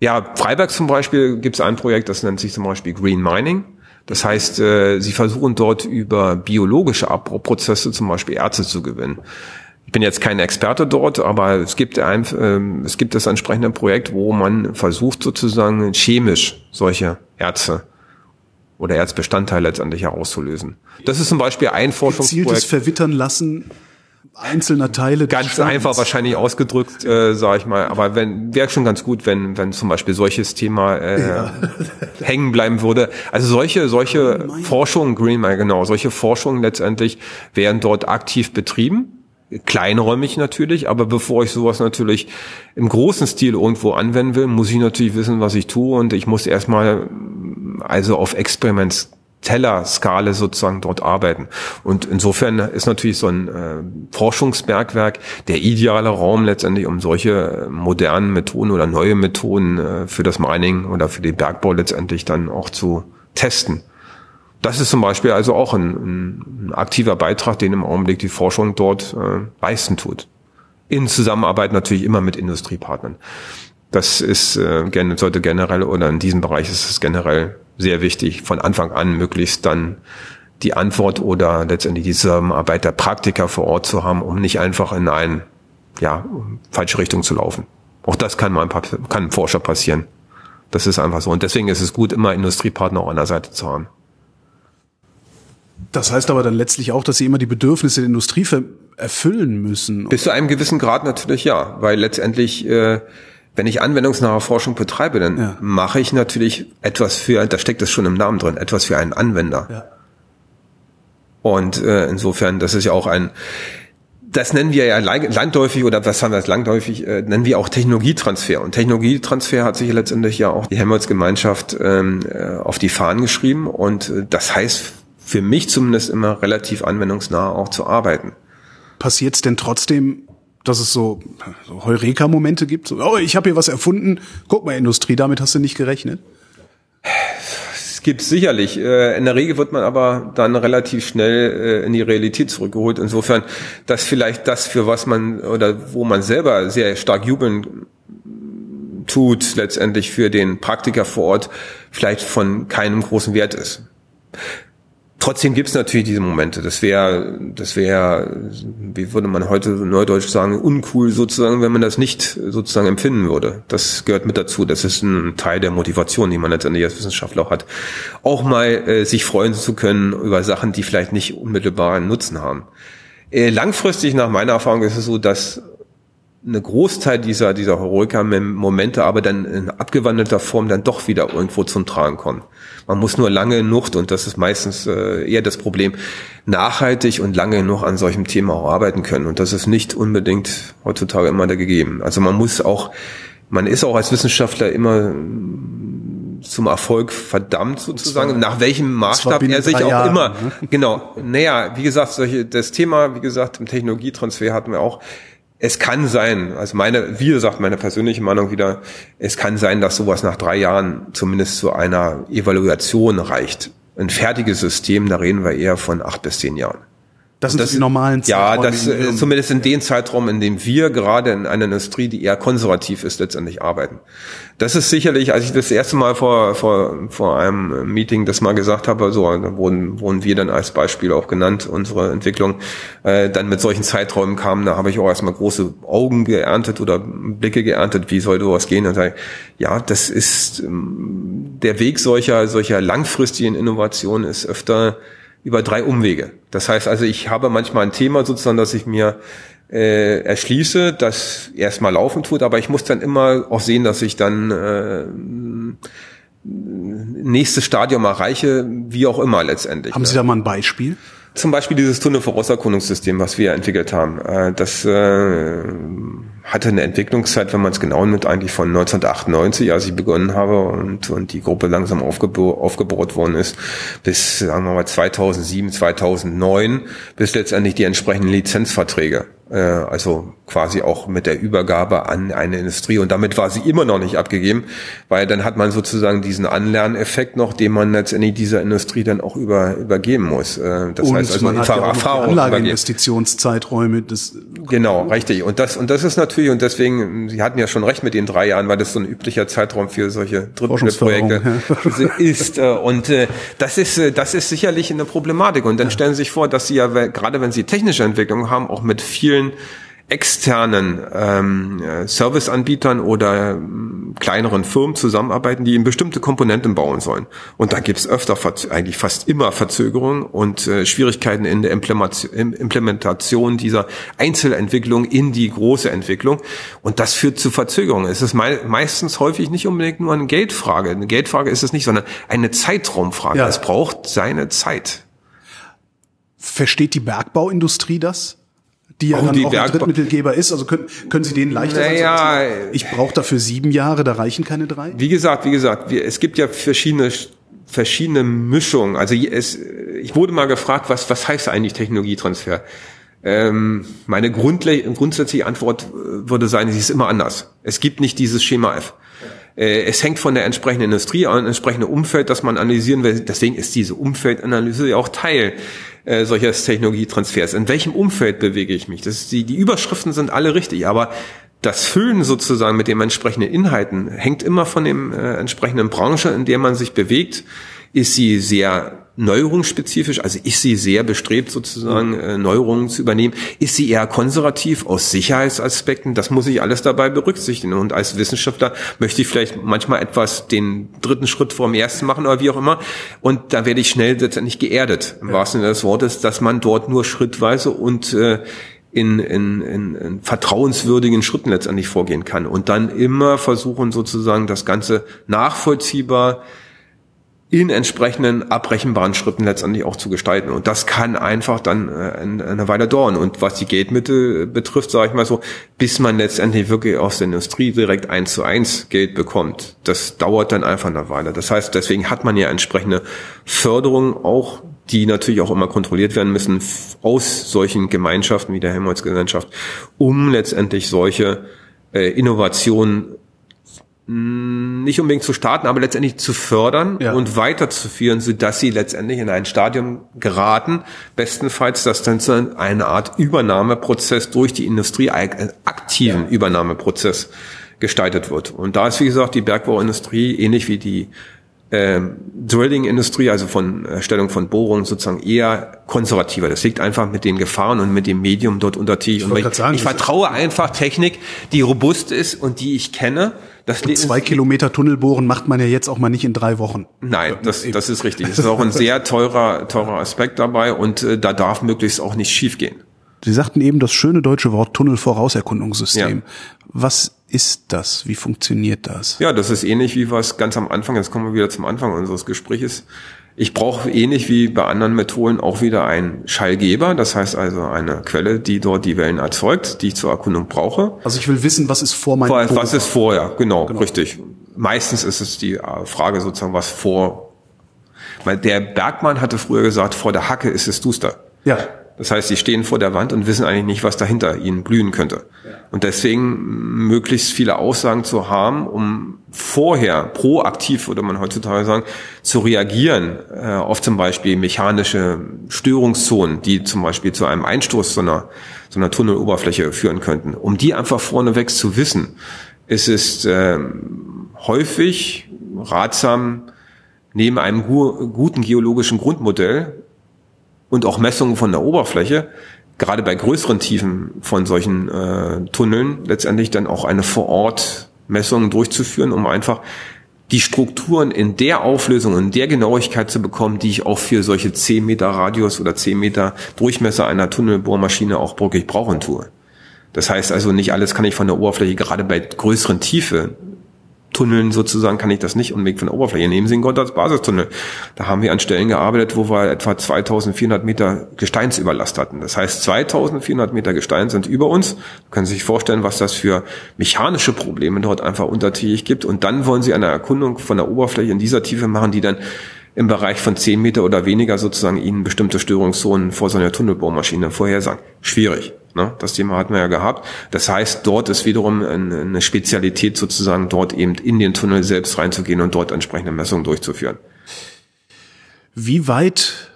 Ja, Freiberg zum Beispiel gibt es ein Projekt, das nennt sich zum Beispiel Green Mining. Das heißt, äh, sie versuchen dort über biologische Abbauprozesse zum Beispiel Erze zu gewinnen. Ich bin jetzt kein Experte dort, aber es gibt ein, äh, es gibt das entsprechende Projekt, wo man versucht sozusagen chemisch solche Erze oder Erzbestandteile letztendlich herauszulösen. Das ist zum Beispiel ein Forschungsprojekt. Gezieltes Verwittern lassen einzelner Teile. Ganz einfach wahrscheinlich ausgedrückt, äh, sage ich mal. Aber wenn wäre schon ganz gut, wenn wenn zum Beispiel solches Thema äh, ja. hängen bleiben würde. Also solche solche oh Forschungen, Green genau, solche Forschungen letztendlich werden dort aktiv betrieben kleinräumig natürlich, aber bevor ich sowas natürlich im großen Stil irgendwo anwenden will, muss ich natürlich wissen, was ich tue und ich muss erstmal also auf Experimentsteller-Skala sozusagen dort arbeiten. Und insofern ist natürlich so ein äh, Forschungsbergwerk der ideale Raum letztendlich, um solche modernen Methoden oder neue Methoden äh, für das Mining oder für den Bergbau letztendlich dann auch zu testen. Das ist zum Beispiel also auch ein, ein aktiver Beitrag, den im Augenblick die Forschung dort äh, leisten tut. In Zusammenarbeit natürlich immer mit Industriepartnern. Das ist äh, sollte generell oder in diesem Bereich ist es generell sehr wichtig, von Anfang an möglichst dann die Antwort oder letztendlich die Zusammenarbeit der Praktiker vor Ort zu haben, um nicht einfach in eine ja, falsche Richtung zu laufen. Auch das kann mal kann einem Forscher passieren. Das ist einfach so. Und deswegen ist es gut, immer Industriepartner auch an der Seite zu haben. Das heißt aber dann letztlich auch, dass sie immer die Bedürfnisse der Industrie erfüllen müssen. Bis zu einem gewissen Grad natürlich ja, weil letztendlich, äh, wenn ich anwendungsnahe Forschung betreibe, dann ja. mache ich natürlich etwas für, da steckt es schon im Namen drin, etwas für einen Anwender. Ja. Und äh, insofern, das ist ja auch ein, das nennen wir ja landläufig oder was haben wir als landläufig, äh, nennen wir auch Technologietransfer. Und Technologietransfer hat sich letztendlich ja auch die Helmholtz-Gemeinschaft ähm, äh, auf die Fahnen geschrieben. Und äh, das heißt für mich zumindest immer relativ anwendungsnah auch zu arbeiten. Passiert es denn trotzdem, dass es so, so Heureka-Momente gibt? So, oh, ich habe hier was erfunden. Guck mal, Industrie, damit hast du nicht gerechnet. Es gibt sicherlich. Äh, in der Regel wird man aber dann relativ schnell äh, in die Realität zurückgeholt. Insofern, dass vielleicht das, für was man oder wo man selber sehr stark jubeln tut, letztendlich für den Praktiker vor Ort, vielleicht von keinem großen Wert ist. Trotzdem gibt es natürlich diese Momente. Das wäre, das wäre, wie würde man heute neudeutsch sagen, uncool sozusagen, wenn man das nicht sozusagen empfinden würde. Das gehört mit dazu. Das ist ein Teil der Motivation, die man letztendlich als Wissenschaftler auch hat. Auch mal äh, sich freuen zu können über Sachen, die vielleicht nicht unmittelbaren Nutzen haben. Äh, langfristig nach meiner Erfahrung ist es so, dass eine Großteil dieser, dieser Heroika-Momente aber dann in abgewandelter Form dann doch wieder irgendwo zum Tragen kommen. Man muss nur lange genug, und das ist meistens äh, eher das Problem, nachhaltig und lange genug an solchem Thema auch arbeiten können. Und das ist nicht unbedingt heutzutage immer da gegeben. Also man muss auch, man ist auch als Wissenschaftler immer zum Erfolg verdammt sozusagen, zwar, nach welchem Maßstab er sich auch Jahren, immer, ne? genau, naja, wie gesagt, solche, das Thema, wie gesagt, im Technologietransfer hatten wir auch, es kann sein, also meine, wie gesagt, meine persönliche Meinung wieder, es kann sein, dass sowas nach drei Jahren zumindest zu einer Evaluation reicht. Ein fertiges System, da reden wir eher von acht bis zehn Jahren. Das sind das, die normalen Zeiträume. Ja, das äh, zumindest in den Zeitraum, in dem wir gerade in einer Industrie, die eher konservativ ist, letztendlich arbeiten. Das ist sicherlich, als ich das erste Mal vor, vor, vor einem Meeting das mal gesagt habe, so da wurden, wurden wir dann als Beispiel auch genannt, unsere Entwicklung, äh, dann mit solchen Zeiträumen kamen, da habe ich auch erstmal große Augen geerntet oder Blicke geerntet, wie soll sowas gehen? Und sage, ja, das ist ähm, der Weg solcher, solcher langfristigen Innovationen ist öfter über drei Umwege. Das heißt also, ich habe manchmal ein Thema sozusagen, dass ich mir äh, erschließe, das erstmal laufen tut, aber ich muss dann immer auch sehen, dass ich dann äh, nächstes Stadium erreiche, wie auch immer letztendlich. Haben Sie da mal ein Beispiel? Zum Beispiel dieses Tunnelvorauserkundungssystem, was wir entwickelt haben. Äh, das äh, hatte eine Entwicklungszeit, wenn man es genau nimmt, eigentlich von 1998, als ich begonnen habe und, und die Gruppe langsam aufgebo aufgebaut worden ist, bis, sagen wir mal, 2007, 2009, bis letztendlich die entsprechenden Lizenzverträge äh, also quasi auch mit der Übergabe an eine Industrie. Und damit war sie immer noch nicht abgegeben, weil dann hat man sozusagen diesen Anlerneffekt noch, den man letztendlich dieser Industrie dann auch über, übergeben muss. Äh, das Und heißt also man hat ja Erfahrung Anlageinvestitionszeiträume. Das genau, richtig. Und das, und das ist natürlich, und deswegen, Sie hatten ja schon recht mit den drei Jahren, weil das so ein üblicher Zeitraum für solche Drittmittelprojekte ja. ist. Äh, und das ist, das ist sicherlich eine Problematik. Und dann stellen Sie sich vor, dass Sie ja, gerade wenn Sie technische Entwicklung haben, auch mit vielen externen ähm, Serviceanbietern oder ähm, kleineren Firmen zusammenarbeiten, die in bestimmte Komponenten bauen sollen. Und da gibt es öfter, eigentlich fast immer Verzögerungen und äh, Schwierigkeiten in der Implementation dieser Einzelentwicklung in die große Entwicklung. Und das führt zu Verzögerungen. Es ist me meistens häufig nicht unbedingt nur eine Geldfrage. Eine Geldfrage ist es nicht, sondern eine Zeitraumfrage. Ja. Es braucht seine Zeit. Versteht die Bergbauindustrie das? Die ja oh, dann die auch ein Drittmittelgeber ist. Also können, können Sie den leichter naja, sagen? Ich brauche dafür sieben Jahre, da reichen keine drei? Wie gesagt, wie gesagt, wir, es gibt ja verschiedene verschiedene Mischungen. Also es, ich wurde mal gefragt, was, was heißt eigentlich Technologietransfer? Ähm, meine grundsätzliche Antwort äh, würde sein, sie ist immer anders. Es gibt nicht dieses Schema F. Äh, es hängt von der entsprechenden Industrie an, entsprechende Umfeld, das man analysieren will. Deswegen ist diese Umfeldanalyse ja auch Teil äh, solches Technologietransfers. In welchem Umfeld bewege ich mich? Das ist die, die Überschriften sind alle richtig, aber das Füllen sozusagen mit den entsprechenden Inhalten hängt immer von dem äh, entsprechenden Branche, in der man sich bewegt. Ist sie sehr neuerungsspezifisch, also ist sie sehr bestrebt, sozusagen äh, Neuerungen zu übernehmen? Ist sie eher konservativ aus Sicherheitsaspekten? Das muss ich alles dabei berücksichtigen. Und als Wissenschaftler möchte ich vielleicht manchmal etwas den dritten Schritt vor dem ersten machen oder wie auch immer. Und da werde ich schnell letztendlich geerdet, im ja. wahrsten Sinne des Wortes, dass man dort nur schrittweise und äh, in, in, in, in vertrauenswürdigen Schritten letztendlich vorgehen kann. Und dann immer versuchen, sozusagen das Ganze nachvollziehbar in entsprechenden abrechenbaren Schritten letztendlich auch zu gestalten. Und das kann einfach dann äh, eine Weile dauern. Und was die Geldmittel betrifft, sage ich mal so, bis man letztendlich wirklich aus der Industrie direkt eins zu eins Geld bekommt, das dauert dann einfach eine Weile. Das heißt, deswegen hat man ja entsprechende Förderungen auch, die natürlich auch immer kontrolliert werden müssen aus solchen Gemeinschaften wie der Helmholtz-Gesellschaft, um letztendlich solche äh, Innovationen nicht unbedingt zu starten, aber letztendlich zu fördern ja. und weiterzuführen, so dass sie letztendlich in ein Stadium geraten, bestenfalls, dass dann so eine Art Übernahmeprozess durch die Industrie, einen aktiven ja. Übernahmeprozess gestaltet wird. Und da ist, wie gesagt, die Bergbauindustrie ähnlich wie die äh, Drilling-Industrie, also von Erstellung von Bohrungen sozusagen eher konservativer. Das liegt einfach mit den Gefahren und mit dem Medium dort unter Ich, ich, sagen, ich vertraue einfach Technik, die robust ist und die ich kenne das und zwei Kilometer Tunnel bohren macht man ja jetzt auch mal nicht in drei Wochen. Nein, das, das ist richtig. Das ist auch ein sehr teurer, teurer Aspekt dabei und äh, da darf möglichst auch nicht schiefgehen. Sie sagten eben das schöne deutsche Wort Tunnelvorauserkundungssystem. Ja. Was ist das? Wie funktioniert das? Ja, das ist ähnlich wie was ganz am Anfang, jetzt kommen wir wieder zum Anfang unseres Gesprächs. Ich brauche ähnlich wie bei anderen Methoden auch wieder einen Schallgeber, das heißt also eine Quelle, die dort die Wellen erzeugt, die ich zur Erkundung brauche. Also ich will wissen, was ist vor meinem Was, was ist vorher, genau, genau, richtig. Meistens ist es die äh, Frage sozusagen, was vor. Weil der Bergmann hatte früher gesagt, vor der Hacke ist es duster. Ja. Das heißt, sie stehen vor der Wand und wissen eigentlich nicht, was dahinter ihnen blühen könnte. Und deswegen möglichst viele Aussagen zu haben, um vorher proaktiv, würde man heutzutage sagen, zu reagieren äh, auf zum Beispiel mechanische Störungszonen, die zum Beispiel zu einem Einstoß so einer, so einer Tunneloberfläche führen könnten. Um die einfach vorneweg zu wissen, ist es äh, häufig ratsam, neben einem gu guten geologischen Grundmodell und auch Messungen von der Oberfläche, gerade bei größeren Tiefen von solchen äh, Tunneln, letztendlich dann auch eine Vor-Ort-Messung durchzuführen, um einfach die Strukturen in der Auflösung und der Genauigkeit zu bekommen, die ich auch für solche 10 Meter Radius oder 10 Meter Durchmesser einer Tunnelbohrmaschine auch wirklich brauchen tue. Das heißt also, nicht alles kann ich von der Oberfläche gerade bei größeren Tiefe Tunneln sozusagen kann ich das nicht unbedingt von der Oberfläche nehmen. Sie in Gott als Basistunnel. Da haben wir an Stellen gearbeitet, wo wir etwa 2400 Meter Gesteinsüberlast hatten. Das heißt, 2400 Meter Gestein sind über uns. können Sie sich vorstellen, was das für mechanische Probleme dort einfach untertägig gibt. Und dann wollen Sie eine Erkundung von der Oberfläche in dieser Tiefe machen, die dann im Bereich von 10 Meter oder weniger sozusagen Ihnen bestimmte Störungszonen vor so einer Tunnelbohrmaschine vorhersagen. Schwierig. Ne? Das Thema hatten wir ja gehabt. Das heißt, dort ist wiederum eine Spezialität sozusagen, dort eben in den Tunnel selbst reinzugehen und dort entsprechende Messungen durchzuführen. Wie weit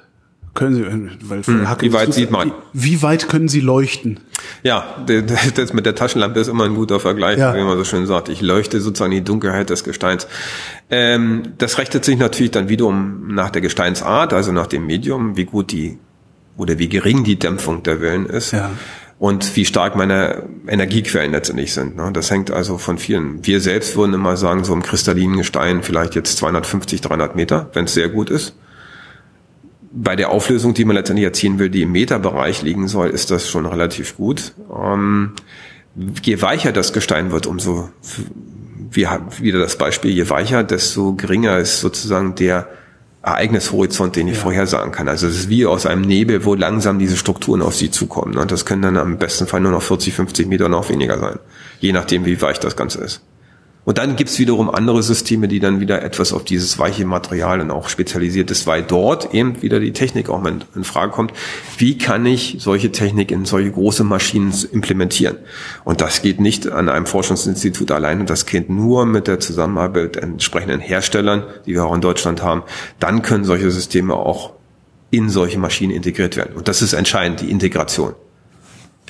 können Sie, weil hm, wie weit sieht man? Wie weit können Sie leuchten? Ja, das mit der Taschenlampe ist immer ein guter Vergleich, ja. wie man so schön sagt. Ich leuchte sozusagen die Dunkelheit des Gesteins. Ähm, das richtet sich natürlich dann wiederum nach der Gesteinsart, also nach dem Medium, wie gut die oder wie gering die Dämpfung der Wellen ist. Ja und wie stark meine Energiequellen letztendlich sind. Ne? Das hängt also von vielen. Wir selbst würden immer sagen, so im kristallinen Gestein vielleicht jetzt 250, 300 Meter, wenn es sehr gut ist. Bei der Auflösung, die man letztendlich erzielen will, die im Meterbereich liegen soll, ist das schon relativ gut. Ähm, je weicher das Gestein wird, umso, wie wieder das Beispiel, je weicher, desto geringer ist sozusagen der Ereignishorizont, den ich ja. vorhersagen kann. Also es ist wie aus einem Nebel, wo langsam diese Strukturen auf sie zukommen. Und das können dann am besten Fall nur noch 40, 50 Meter noch weniger sein. Je nachdem, wie weich das Ganze ist. Und dann gibt's wiederum andere Systeme, die dann wieder etwas auf dieses weiche Material dann auch spezialisiert ist, weil dort eben wieder die Technik auch in, in Frage kommt. Wie kann ich solche Technik in solche große Maschinen implementieren? Und das geht nicht an einem Forschungsinstitut allein das geht nur mit der Zusammenarbeit entsprechenden Herstellern, die wir auch in Deutschland haben. Dann können solche Systeme auch in solche Maschinen integriert werden. Und das ist entscheidend, die Integration.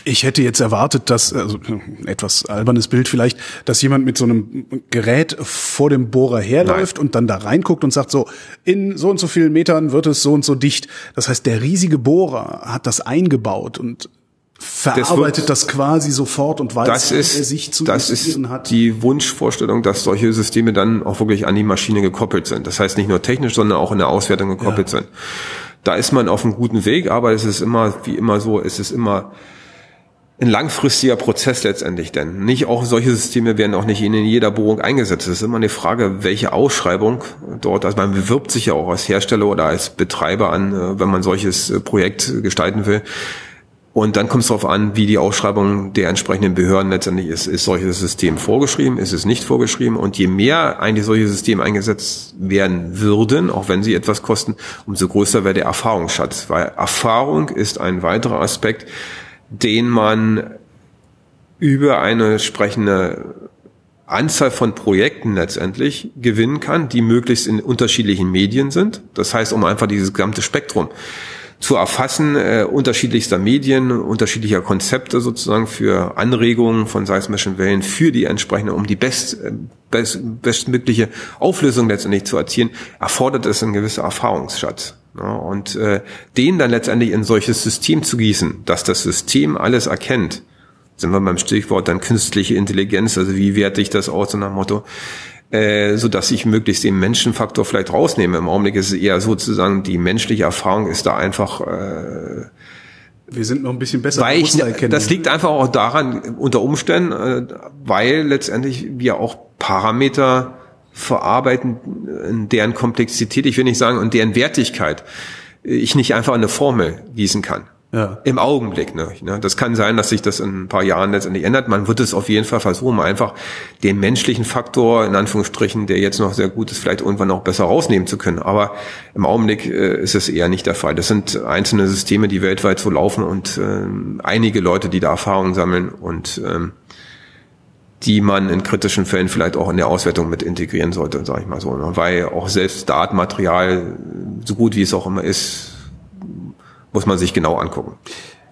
Ich hätte jetzt erwartet, dass, also etwas albernes Bild vielleicht, dass jemand mit so einem Gerät vor dem Bohrer herläuft Nein. und dann da reinguckt und sagt so, in so und so vielen Metern wird es so und so dicht. Das heißt, der riesige Bohrer hat das eingebaut und verarbeitet das, das quasi sofort und weiß, das ist, er sich zu Das ist hat. die Wunschvorstellung, dass solche Systeme dann auch wirklich an die Maschine gekoppelt sind. Das heißt nicht nur technisch, sondern auch in der Auswertung gekoppelt ja. sind. Da ist man auf einem guten Weg, aber es ist immer, wie immer so, es ist immer ein langfristiger Prozess letztendlich denn. Nicht auch solche Systeme werden auch nicht in jeder Bohrung eingesetzt. Es ist immer eine Frage, welche Ausschreibung dort, also man bewirbt sich ja auch als Hersteller oder als Betreiber an, äh, wenn man solches äh, Projekt gestalten will. Und dann kommt es darauf an, wie die Ausschreibung der entsprechenden Behörden letztendlich ist. Ist solches System vorgeschrieben, ist es nicht vorgeschrieben? Und je mehr eigentlich solche Systeme eingesetzt werden würden, auch wenn sie etwas kosten, umso größer wäre der Erfahrungsschatz. Weil Erfahrung ist ein weiterer Aspekt, den man über eine entsprechende Anzahl von Projekten letztendlich gewinnen kann, die möglichst in unterschiedlichen Medien sind. Das heißt, um einfach dieses gesamte Spektrum zu erfassen, äh, unterschiedlichster Medien, unterschiedlicher Konzepte sozusagen für Anregungen von seismischen Wellen für die entsprechende, um die best, äh, best, bestmögliche Auflösung letztendlich zu erzielen, erfordert es einen gewissen Erfahrungsschatz. Ja, und äh, den dann letztendlich in solches System zu gießen, dass das System alles erkennt, sind wir beim Stichwort dann künstliche Intelligenz, also wie werte ich das aus, so nach Motto, äh, so dass ich möglichst den Menschenfaktor vielleicht rausnehme. Im Augenblick ist es eher sozusagen, die menschliche Erfahrung ist da einfach äh, Wir sind noch ein bisschen besser. Weil ich, das liegt einfach auch daran, unter Umständen, äh, weil letztendlich wir auch Parameter verarbeiten, in deren Komplexität, ich will nicht sagen, und deren Wertigkeit ich nicht einfach eine Formel gießen kann. Ja. Im Augenblick. Ne? Das kann sein, dass sich das in ein paar Jahren letztendlich ändert. Man wird es auf jeden Fall versuchen, einfach den menschlichen Faktor, in Anführungsstrichen, der jetzt noch sehr gut ist, vielleicht irgendwann noch besser rausnehmen zu können. Aber im Augenblick äh, ist es eher nicht der Fall. Das sind einzelne Systeme, die weltweit so laufen und äh, einige Leute, die da Erfahrungen sammeln und ähm, die man in kritischen Fällen vielleicht auch in der Auswertung mit integrieren sollte, sage ich mal so. Ne? Weil auch selbst Datenmaterial, so gut wie es auch immer ist, muss man sich genau angucken.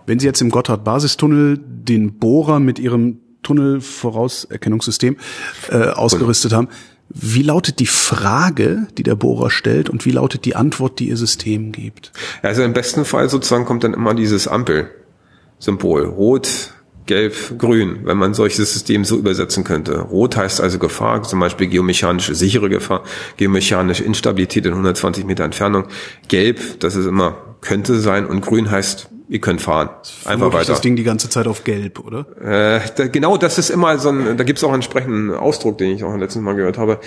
Wenn Sie jetzt im Gotthard-Basistunnel den Bohrer mit Ihrem Tunnelvorauserkennungssystem äh, ausgerüstet haben, wie lautet die Frage, die der Bohrer stellt und wie lautet die Antwort, die Ihr System gibt? Also im besten Fall sozusagen kommt dann immer dieses Ampelsymbol. Rot, Gelb, Grün, wenn man solches System so übersetzen könnte. Rot heißt also Gefahr, zum Beispiel geomechanische sichere Gefahr, geomechanische Instabilität in 120 Meter Entfernung. Gelb, das ist immer könnte sein und grün heißt, ihr könnt fahren. Einfach weiter. das Ding die ganze Zeit auf gelb, oder? Äh, da, genau, das ist immer so ein, da gibt es auch einen entsprechenden Ausdruck, den ich auch letzten Mal gehört habe.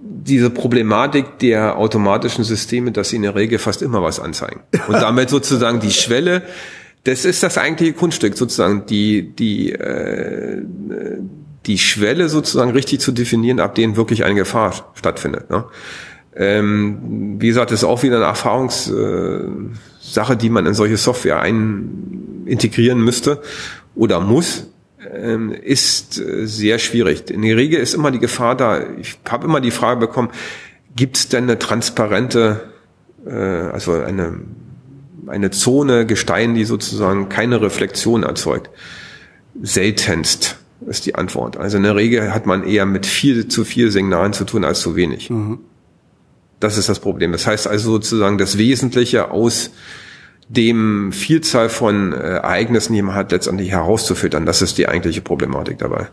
Diese Problematik der automatischen Systeme, dass sie in der Regel fast immer was anzeigen. Und damit sozusagen die Schwelle, das ist das eigentliche Kunststück, sozusagen, die, die, äh, die Schwelle sozusagen richtig zu definieren, ab denen wirklich eine Gefahr stattfindet. Ne? Ähm, wie gesagt, das ist auch wieder eine Erfahrungssache, äh, die man in solche Software ein integrieren müsste oder muss, ähm, ist äh, sehr schwierig. In der Regel ist immer die Gefahr da, ich habe immer die Frage bekommen, gibt es denn eine transparente, äh, also eine, eine Zone Gestein, die sozusagen keine Reflexion erzeugt? Seltenst ist die Antwort. Also in der Regel hat man eher mit viel zu viel Signalen zu tun als zu wenig. Mhm. Das ist das Problem. Das heißt also sozusagen das Wesentliche aus dem Vielzahl von äh, Ereignissen, die man hat, letztendlich herauszufiltern. Das ist die eigentliche Problematik dabei.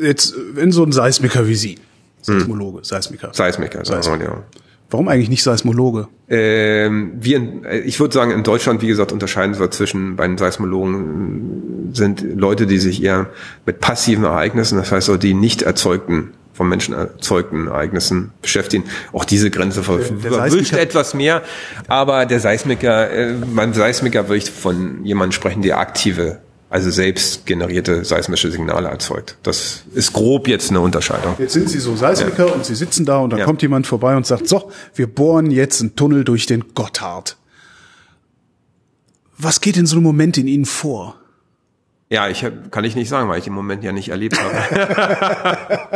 Jetzt, wenn so ein Seismiker wie Sie, Seismologe, hm. Seismiker. Seismiker, Seismiker. Ja. Warum eigentlich nicht Seismologe? Ähm, wir, äh, ich würde sagen, in Deutschland, wie gesagt, unterscheiden wir zwischen bei den Seismologen sind Leute, die sich eher mit passiven Ereignissen, das heißt, so die nicht erzeugten von Menschen erzeugten Ereignissen beschäftigen. Auch diese Grenze verwischt etwas mehr, aber der Seismiker, äh, beim Seismiker würde ich von jemandem sprechen, der aktive, also selbst generierte seismische Signale erzeugt. Das ist grob jetzt eine Unterscheidung. Jetzt sind Sie so Seismiker ja. und Sie sitzen da und dann ja. kommt jemand vorbei und sagt, so, wir bohren jetzt einen Tunnel durch den Gotthard. Was geht in so einem Moment in Ihnen vor? Ja, ich kann ich nicht sagen, weil ich im Moment ja nicht erlebt habe.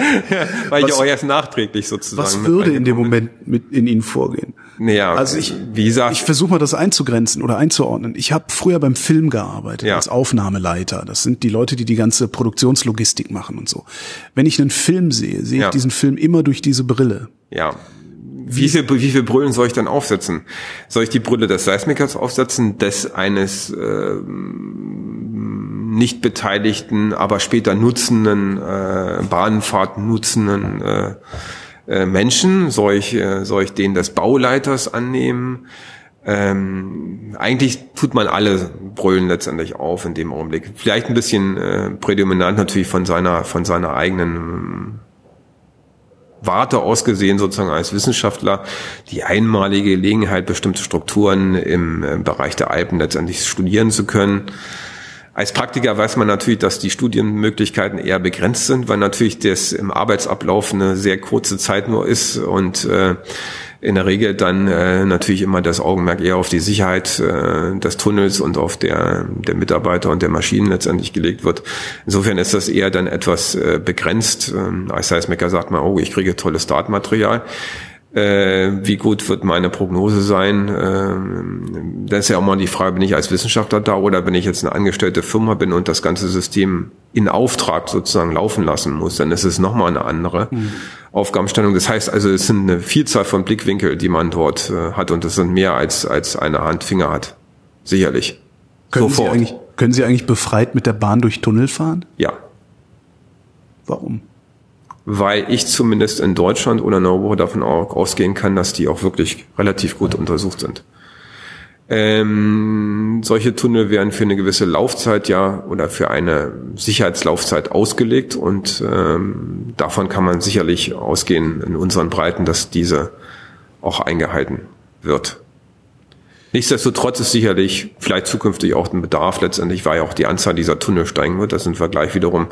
weil was, ich auch erst nachträglich sozusagen. Was würde in dem Moment mit in Ihnen vorgehen? Naja, also ich, wie gesagt, ich versuche mal das einzugrenzen oder einzuordnen. Ich habe früher beim Film gearbeitet ja. als Aufnahmeleiter. Das sind die Leute, die die ganze Produktionslogistik machen und so. Wenn ich einen Film sehe, sehe ja. ich diesen Film immer durch diese Brille. Ja, wie viel, wie viel Brüllen soll ich dann aufsetzen? Soll ich die Brille des Seismikers aufsetzen, des eines äh, nicht beteiligten, aber später nutzenden, äh, Bahnfahrt nutzenden äh, äh, Menschen? Soll ich, äh, soll ich den des Bauleiters annehmen? Ähm, eigentlich tut man alle Brüllen letztendlich auf in dem Augenblick. Vielleicht ein bisschen äh, prädominant natürlich von seiner, von seiner eigenen Warte ausgesehen sozusagen als Wissenschaftler die einmalige Gelegenheit, bestimmte Strukturen im, im Bereich der Alpen letztendlich studieren zu können. Als Praktiker weiß man natürlich, dass die Studienmöglichkeiten eher begrenzt sind, weil natürlich das im Arbeitsablauf eine sehr kurze Zeit nur ist und äh, in der Regel dann äh, natürlich immer das Augenmerk eher auf die Sicherheit äh, des Tunnels und auf der, der Mitarbeiter und der Maschinen letztendlich gelegt wird. Insofern ist das eher dann etwas äh, begrenzt. Ähm, als Seismiker sagt man, oh, ich kriege tolles Startmaterial wie gut wird meine Prognose sein. Äh, da ist ja auch mal die Frage, bin ich als Wissenschaftler da oder wenn ich jetzt eine angestellte Firma bin und das ganze System in Auftrag sozusagen laufen lassen muss, dann ist es nochmal eine andere mhm. Aufgabenstellung. Das heißt also, es sind eine Vielzahl von Blickwinkel, die man dort äh, hat und das sind mehr als, als eine Hand Finger hat. Sicherlich. Können Sofort. Sie, eigentlich, können Sie eigentlich befreit mit der Bahn durch Tunnel fahren? Ja. Warum? Weil ich zumindest in Deutschland oder in Europa davon ausgehen kann, dass die auch wirklich relativ gut untersucht sind. Ähm, solche Tunnel werden für eine gewisse Laufzeit ja oder für eine Sicherheitslaufzeit ausgelegt und ähm, davon kann man sicherlich ausgehen in unseren Breiten, dass diese auch eingehalten wird. Nichtsdestotrotz ist sicherlich vielleicht zukünftig auch ein Bedarf letztendlich, weil ja auch die Anzahl dieser Tunnel steigen wird. Da sind wir gleich wiederum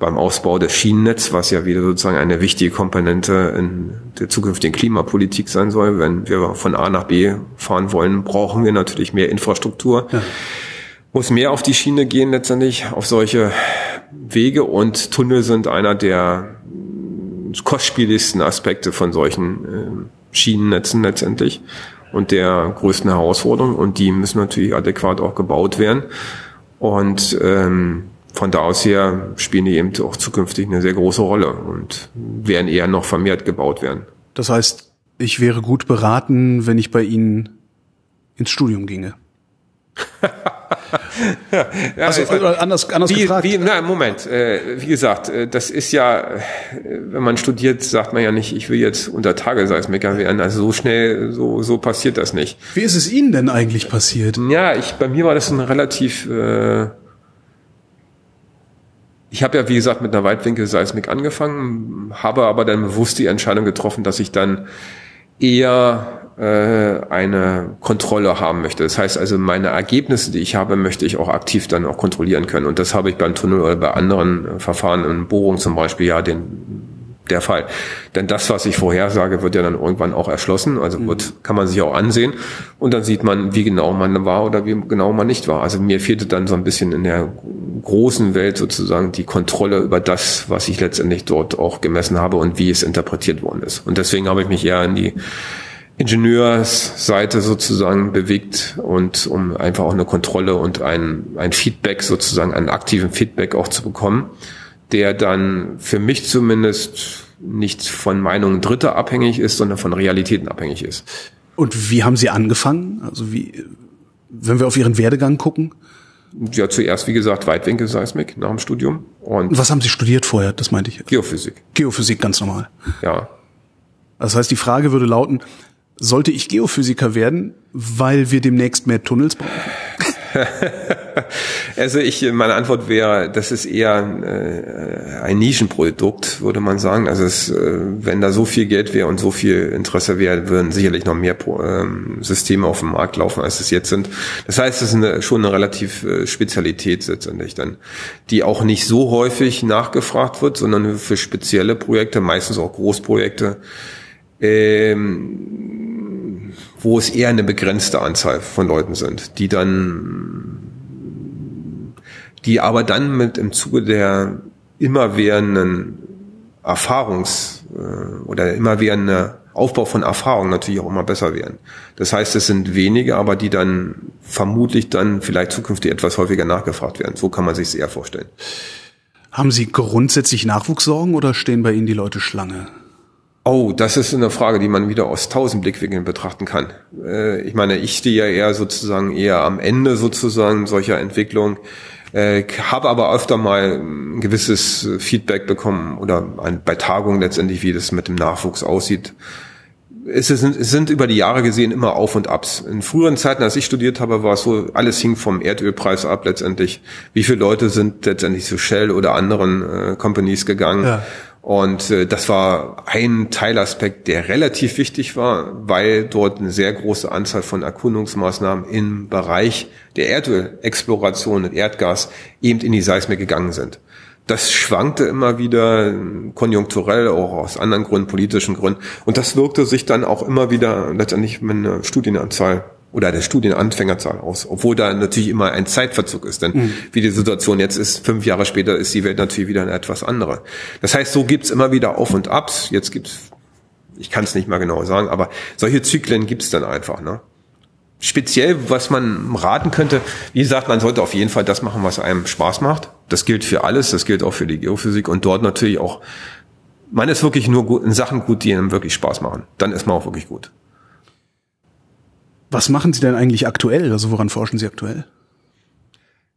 beim Ausbau des Schienennetz, was ja wieder sozusagen eine wichtige Komponente in der zukünftigen Klimapolitik sein soll. Wenn wir von A nach B fahren wollen, brauchen wir natürlich mehr Infrastruktur. Ja. Muss mehr auf die Schiene gehen letztendlich, auf solche Wege und Tunnel sind einer der kostspieligsten Aspekte von solchen äh, Schienennetzen letztendlich und der größten Herausforderung und die müssen natürlich adäquat auch gebaut werden. Und ähm, von da aus her spielen die eben auch zukünftig eine sehr große Rolle und werden eher noch vermehrt gebaut werden. Das heißt, ich wäre gut beraten, wenn ich bei Ihnen ins Studium ginge. ja, also anders, anders wie, gefragt. Wie, na, Moment. Äh, wie gesagt, äh, das ist ja, äh, wenn man studiert, sagt man ja nicht, ich will jetzt unter Tageseismiker werden. Also so schnell, so, so passiert das nicht. Wie ist es Ihnen denn eigentlich passiert? Ja, ich, bei mir war das ein relativ, äh, ich habe ja, wie gesagt, mit einer Weitwinkelseismik angefangen, habe aber dann bewusst die Entscheidung getroffen, dass ich dann eher äh, eine Kontrolle haben möchte. Das heißt also, meine Ergebnisse, die ich habe, möchte ich auch aktiv dann auch kontrollieren können. Und das habe ich beim Tunnel oder bei anderen Verfahren in Bohrung zum Beispiel ja den der Fall. Denn das, was ich vorhersage, wird ja dann irgendwann auch erschlossen. Also mhm. wird, kann man sich auch ansehen. Und dann sieht man, wie genau man war oder wie genau man nicht war. Also mir fehlte dann so ein bisschen in der großen Welt sozusagen die Kontrolle über das, was ich letztendlich dort auch gemessen habe und wie es interpretiert worden ist. Und deswegen habe ich mich eher in die Ingenieursseite sozusagen bewegt und um einfach auch eine Kontrolle und ein, ein Feedback sozusagen, einen aktiven Feedback auch zu bekommen, der dann für mich zumindest nicht von Meinungen Dritter abhängig ist, sondern von Realitäten abhängig ist. Und wie haben Sie angefangen? Also wie, wenn wir auf Ihren Werdegang gucken? Ja, zuerst, wie gesagt, Weitwinkelseismik nach dem Studium. Und Was haben Sie studiert vorher? Das meinte ich. Geophysik. Geophysik, ganz normal. Ja. Das heißt, die Frage würde lauten, sollte ich Geophysiker werden, weil wir demnächst mehr Tunnels brauchen? also ich, meine Antwort wäre, das ist eher äh, ein Nischenprodukt, würde man sagen. Also es, äh, wenn da so viel Geld wäre und so viel Interesse wäre, würden sicherlich noch mehr ähm, Systeme auf dem Markt laufen, als es jetzt sind. Das heißt, es ist eine, schon eine relativ äh, Spezialität letztendlich dann, die auch nicht so häufig nachgefragt wird, sondern für spezielle Projekte, meistens auch Großprojekte, ähm, wo es eher eine begrenzte Anzahl von Leuten sind, die dann, die aber dann mit im Zuge der immerwährenden Erfahrungs- äh, oder immerwährende Aufbau von Erfahrung natürlich auch immer besser werden. Das heißt, es sind wenige, aber die dann vermutlich dann vielleicht zukünftig etwas häufiger nachgefragt werden. So kann man sich es eher vorstellen. Haben Sie grundsätzlich Nachwuchssorgen oder stehen bei Ihnen die Leute Schlange? Oh, das ist eine Frage, die man wieder aus tausend Blickwinkeln betrachten kann. Äh, ich meine, ich stehe ja eher sozusagen eher am Ende sozusagen solcher Entwicklung, äh, habe aber öfter mal ein gewisses Feedback bekommen oder bei Tagungen letztendlich, wie das mit dem Nachwuchs aussieht. Es sind, es sind über die Jahre gesehen immer Auf und Abs. In früheren Zeiten, als ich studiert habe, war es so, alles hing vom Erdölpreis ab letztendlich. Wie viele Leute sind letztendlich zu Shell oder anderen äh, Companies gegangen? Ja. Und äh, das war ein Teilaspekt, der relativ wichtig war, weil dort eine sehr große Anzahl von Erkundungsmaßnahmen im Bereich der Erdölexploration und Erdgas eben in die Seismik gegangen sind. Das schwankte immer wieder konjunkturell, auch aus anderen Gründen, politischen Gründen. Und das wirkte sich dann auch immer wieder letztendlich mit einer Studienanzahl oder der Studienanfängerzahl aus, obwohl da natürlich immer ein Zeitverzug ist. Denn mhm. wie die Situation jetzt ist, fünf Jahre später ist die Welt natürlich wieder eine etwas andere. Das heißt, so gibt's immer wieder Auf und Abs. Jetzt gibt's, ich kann es nicht mal genau sagen, aber solche Zyklen gibt's dann einfach. Ne? Speziell, was man raten könnte, wie gesagt, man sollte auf jeden Fall das machen, was einem Spaß macht. Das gilt für alles, das gilt auch für die Geophysik und dort natürlich auch, man ist wirklich nur gut, in Sachen gut, die einem wirklich Spaß machen. Dann ist man auch wirklich gut. Was machen Sie denn eigentlich aktuell? Also woran forschen Sie aktuell?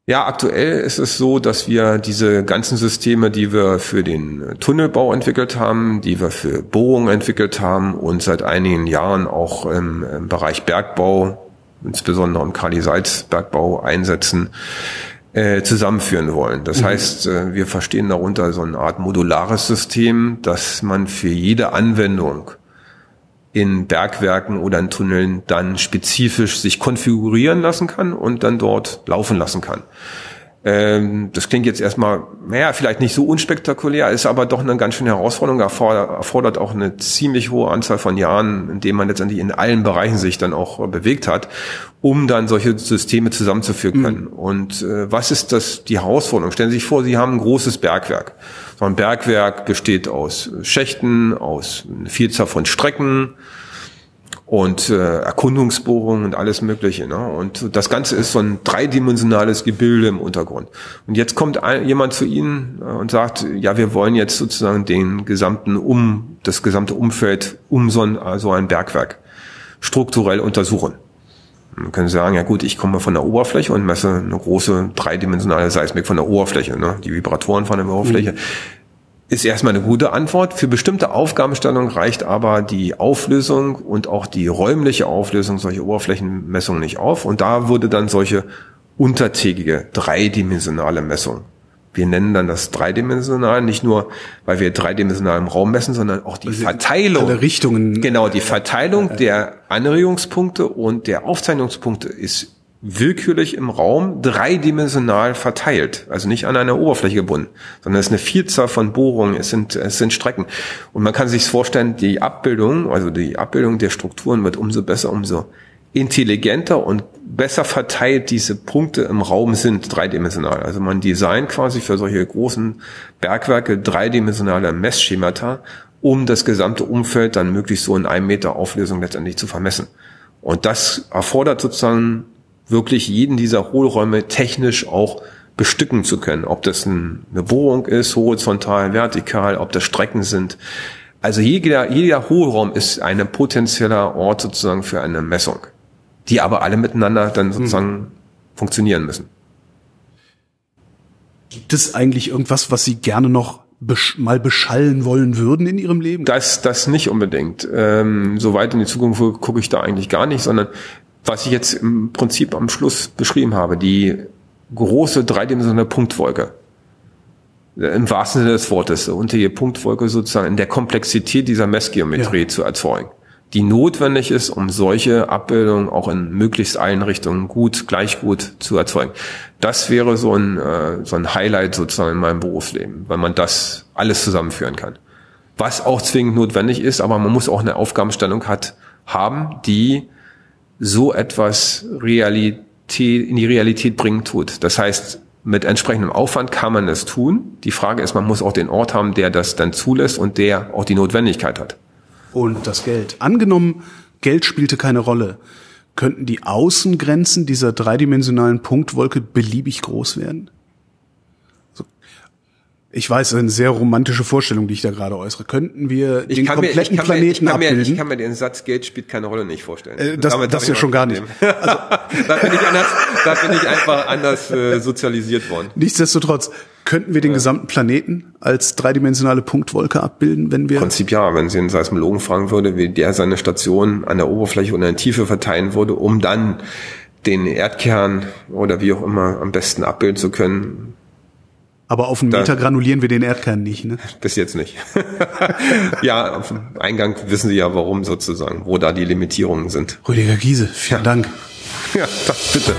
Ja, aktuell ist es so, dass wir diese ganzen Systeme, die wir für den Tunnelbau entwickelt haben, die wir für Bohrungen entwickelt haben und seit einigen Jahren auch im, im Bereich Bergbau insbesondere im Kali-Salzbergbau einsetzen, äh, zusammenführen wollen. Das mhm. heißt, äh, wir verstehen darunter so eine Art modulares System, dass man für jede Anwendung in Bergwerken oder in Tunneln dann spezifisch sich konfigurieren lassen kann und dann dort laufen lassen kann. Ähm, das klingt jetzt erstmal, naja, vielleicht nicht so unspektakulär, ist aber doch eine ganz schöne Herausforderung, erfordert, auch eine ziemlich hohe Anzahl von Jahren, in denen man letztendlich in allen Bereichen sich dann auch bewegt hat, um dann solche Systeme zusammenzuführen können. Mhm. Und äh, was ist das, die Herausforderung? Stellen Sie sich vor, Sie haben ein großes Bergwerk. So ein Bergwerk besteht aus Schächten, aus einer Vielzahl von Strecken, und äh, Erkundungsbohrungen und alles Mögliche. Ne? Und das Ganze ist so ein dreidimensionales Gebilde im Untergrund. Und jetzt kommt ein, jemand zu Ihnen äh, und sagt, ja, wir wollen jetzt sozusagen den gesamten um das gesamte Umfeld um so ein, so ein Bergwerk strukturell untersuchen. Dann können sagen, ja gut, ich komme von der Oberfläche und messe eine große dreidimensionale Seismik von der Oberfläche, ne? die Vibratoren von der Oberfläche. Mhm ist erstmal eine gute Antwort. Für bestimmte Aufgabenstellungen reicht aber die Auflösung und auch die räumliche Auflösung solcher Oberflächenmessungen nicht auf. Und da würde dann solche untertägige, dreidimensionale Messung. Wir nennen dann das dreidimensional, nicht nur, weil wir dreidimensional im Raum messen, sondern auch die also Verteilung. Alle Richtungen. Genau, die Verteilung der Anregungspunkte und der Aufzeichnungspunkte ist willkürlich im Raum dreidimensional verteilt, also nicht an einer Oberfläche gebunden, sondern es ist eine Vielzahl von Bohrungen, es sind, es sind Strecken. Und man kann sich vorstellen, die Abbildung, also die Abbildung der Strukturen wird umso besser, umso intelligenter und besser verteilt diese Punkte im Raum sind dreidimensional. Also man designt quasi für solche großen Bergwerke dreidimensionale Messschemata, um das gesamte Umfeld dann möglichst so in einem Meter Auflösung letztendlich zu vermessen. Und das erfordert sozusagen wirklich jeden dieser Hohlräume technisch auch bestücken zu können. Ob das eine Bohrung ist, horizontal, vertikal, ob das Strecken sind. Also jeder, jeder Hohlraum ist ein potenzieller Ort sozusagen für eine Messung, die aber alle miteinander dann sozusagen hm. funktionieren müssen. Gibt es eigentlich irgendwas, was Sie gerne noch besch mal beschallen wollen würden in Ihrem Leben? Das, das nicht unbedingt. Ähm, so weit in die Zukunft gucke ich da eigentlich gar nicht, sondern was ich jetzt im Prinzip am Schluss beschrieben habe, die große dreidimensionale Punktwolke. Im wahrsten Sinne des Wortes, und die Punktwolke sozusagen in der Komplexität dieser Messgeometrie ja. zu erzeugen, die notwendig ist, um solche Abbildungen auch in möglichst allen Richtungen gut, gleich gut zu erzeugen. Das wäre so ein, äh, so ein Highlight sozusagen in meinem Berufsleben, weil man das alles zusammenführen kann. Was auch zwingend notwendig ist, aber man muss auch eine Aufgabenstellung hat, haben, die so etwas Realität, in die Realität bringen tut. Das heißt, mit entsprechendem Aufwand kann man es tun. Die Frage ist, man muss auch den Ort haben, der das dann zulässt und der auch die Notwendigkeit hat. Und das Geld. Angenommen, Geld spielte keine Rolle. Könnten die Außengrenzen dieser dreidimensionalen Punktwolke beliebig groß werden? Ich weiß, eine sehr romantische Vorstellung, die ich da gerade äußere. Könnten wir ich den kompletten mir, Planeten mir, ich abbilden? Mir, ich kann mir den Satz Geld spielt keine Rolle nicht vorstellen. Äh, das Damit das ja schon gar nicht. Also, da, bin ich anders, da bin ich einfach anders äh, sozialisiert worden. Nichtsdestotrotz, könnten wir den ja. gesamten Planeten als dreidimensionale Punktwolke abbilden, wenn wir... Prinzip ja, wenn Sie einen Seismologen fragen würde, wie der seine Station an der Oberfläche und in der Tiefe verteilen würde, um dann den Erdkern oder wie auch immer am besten abbilden zu können, aber auf einen Meter granulieren wir den Erdkern nicht, ne? Bis jetzt nicht. ja, auf dem Eingang wissen Sie ja warum sozusagen, wo da die Limitierungen sind. Rüdiger Giese, vielen ja. Dank. Ja, bitte.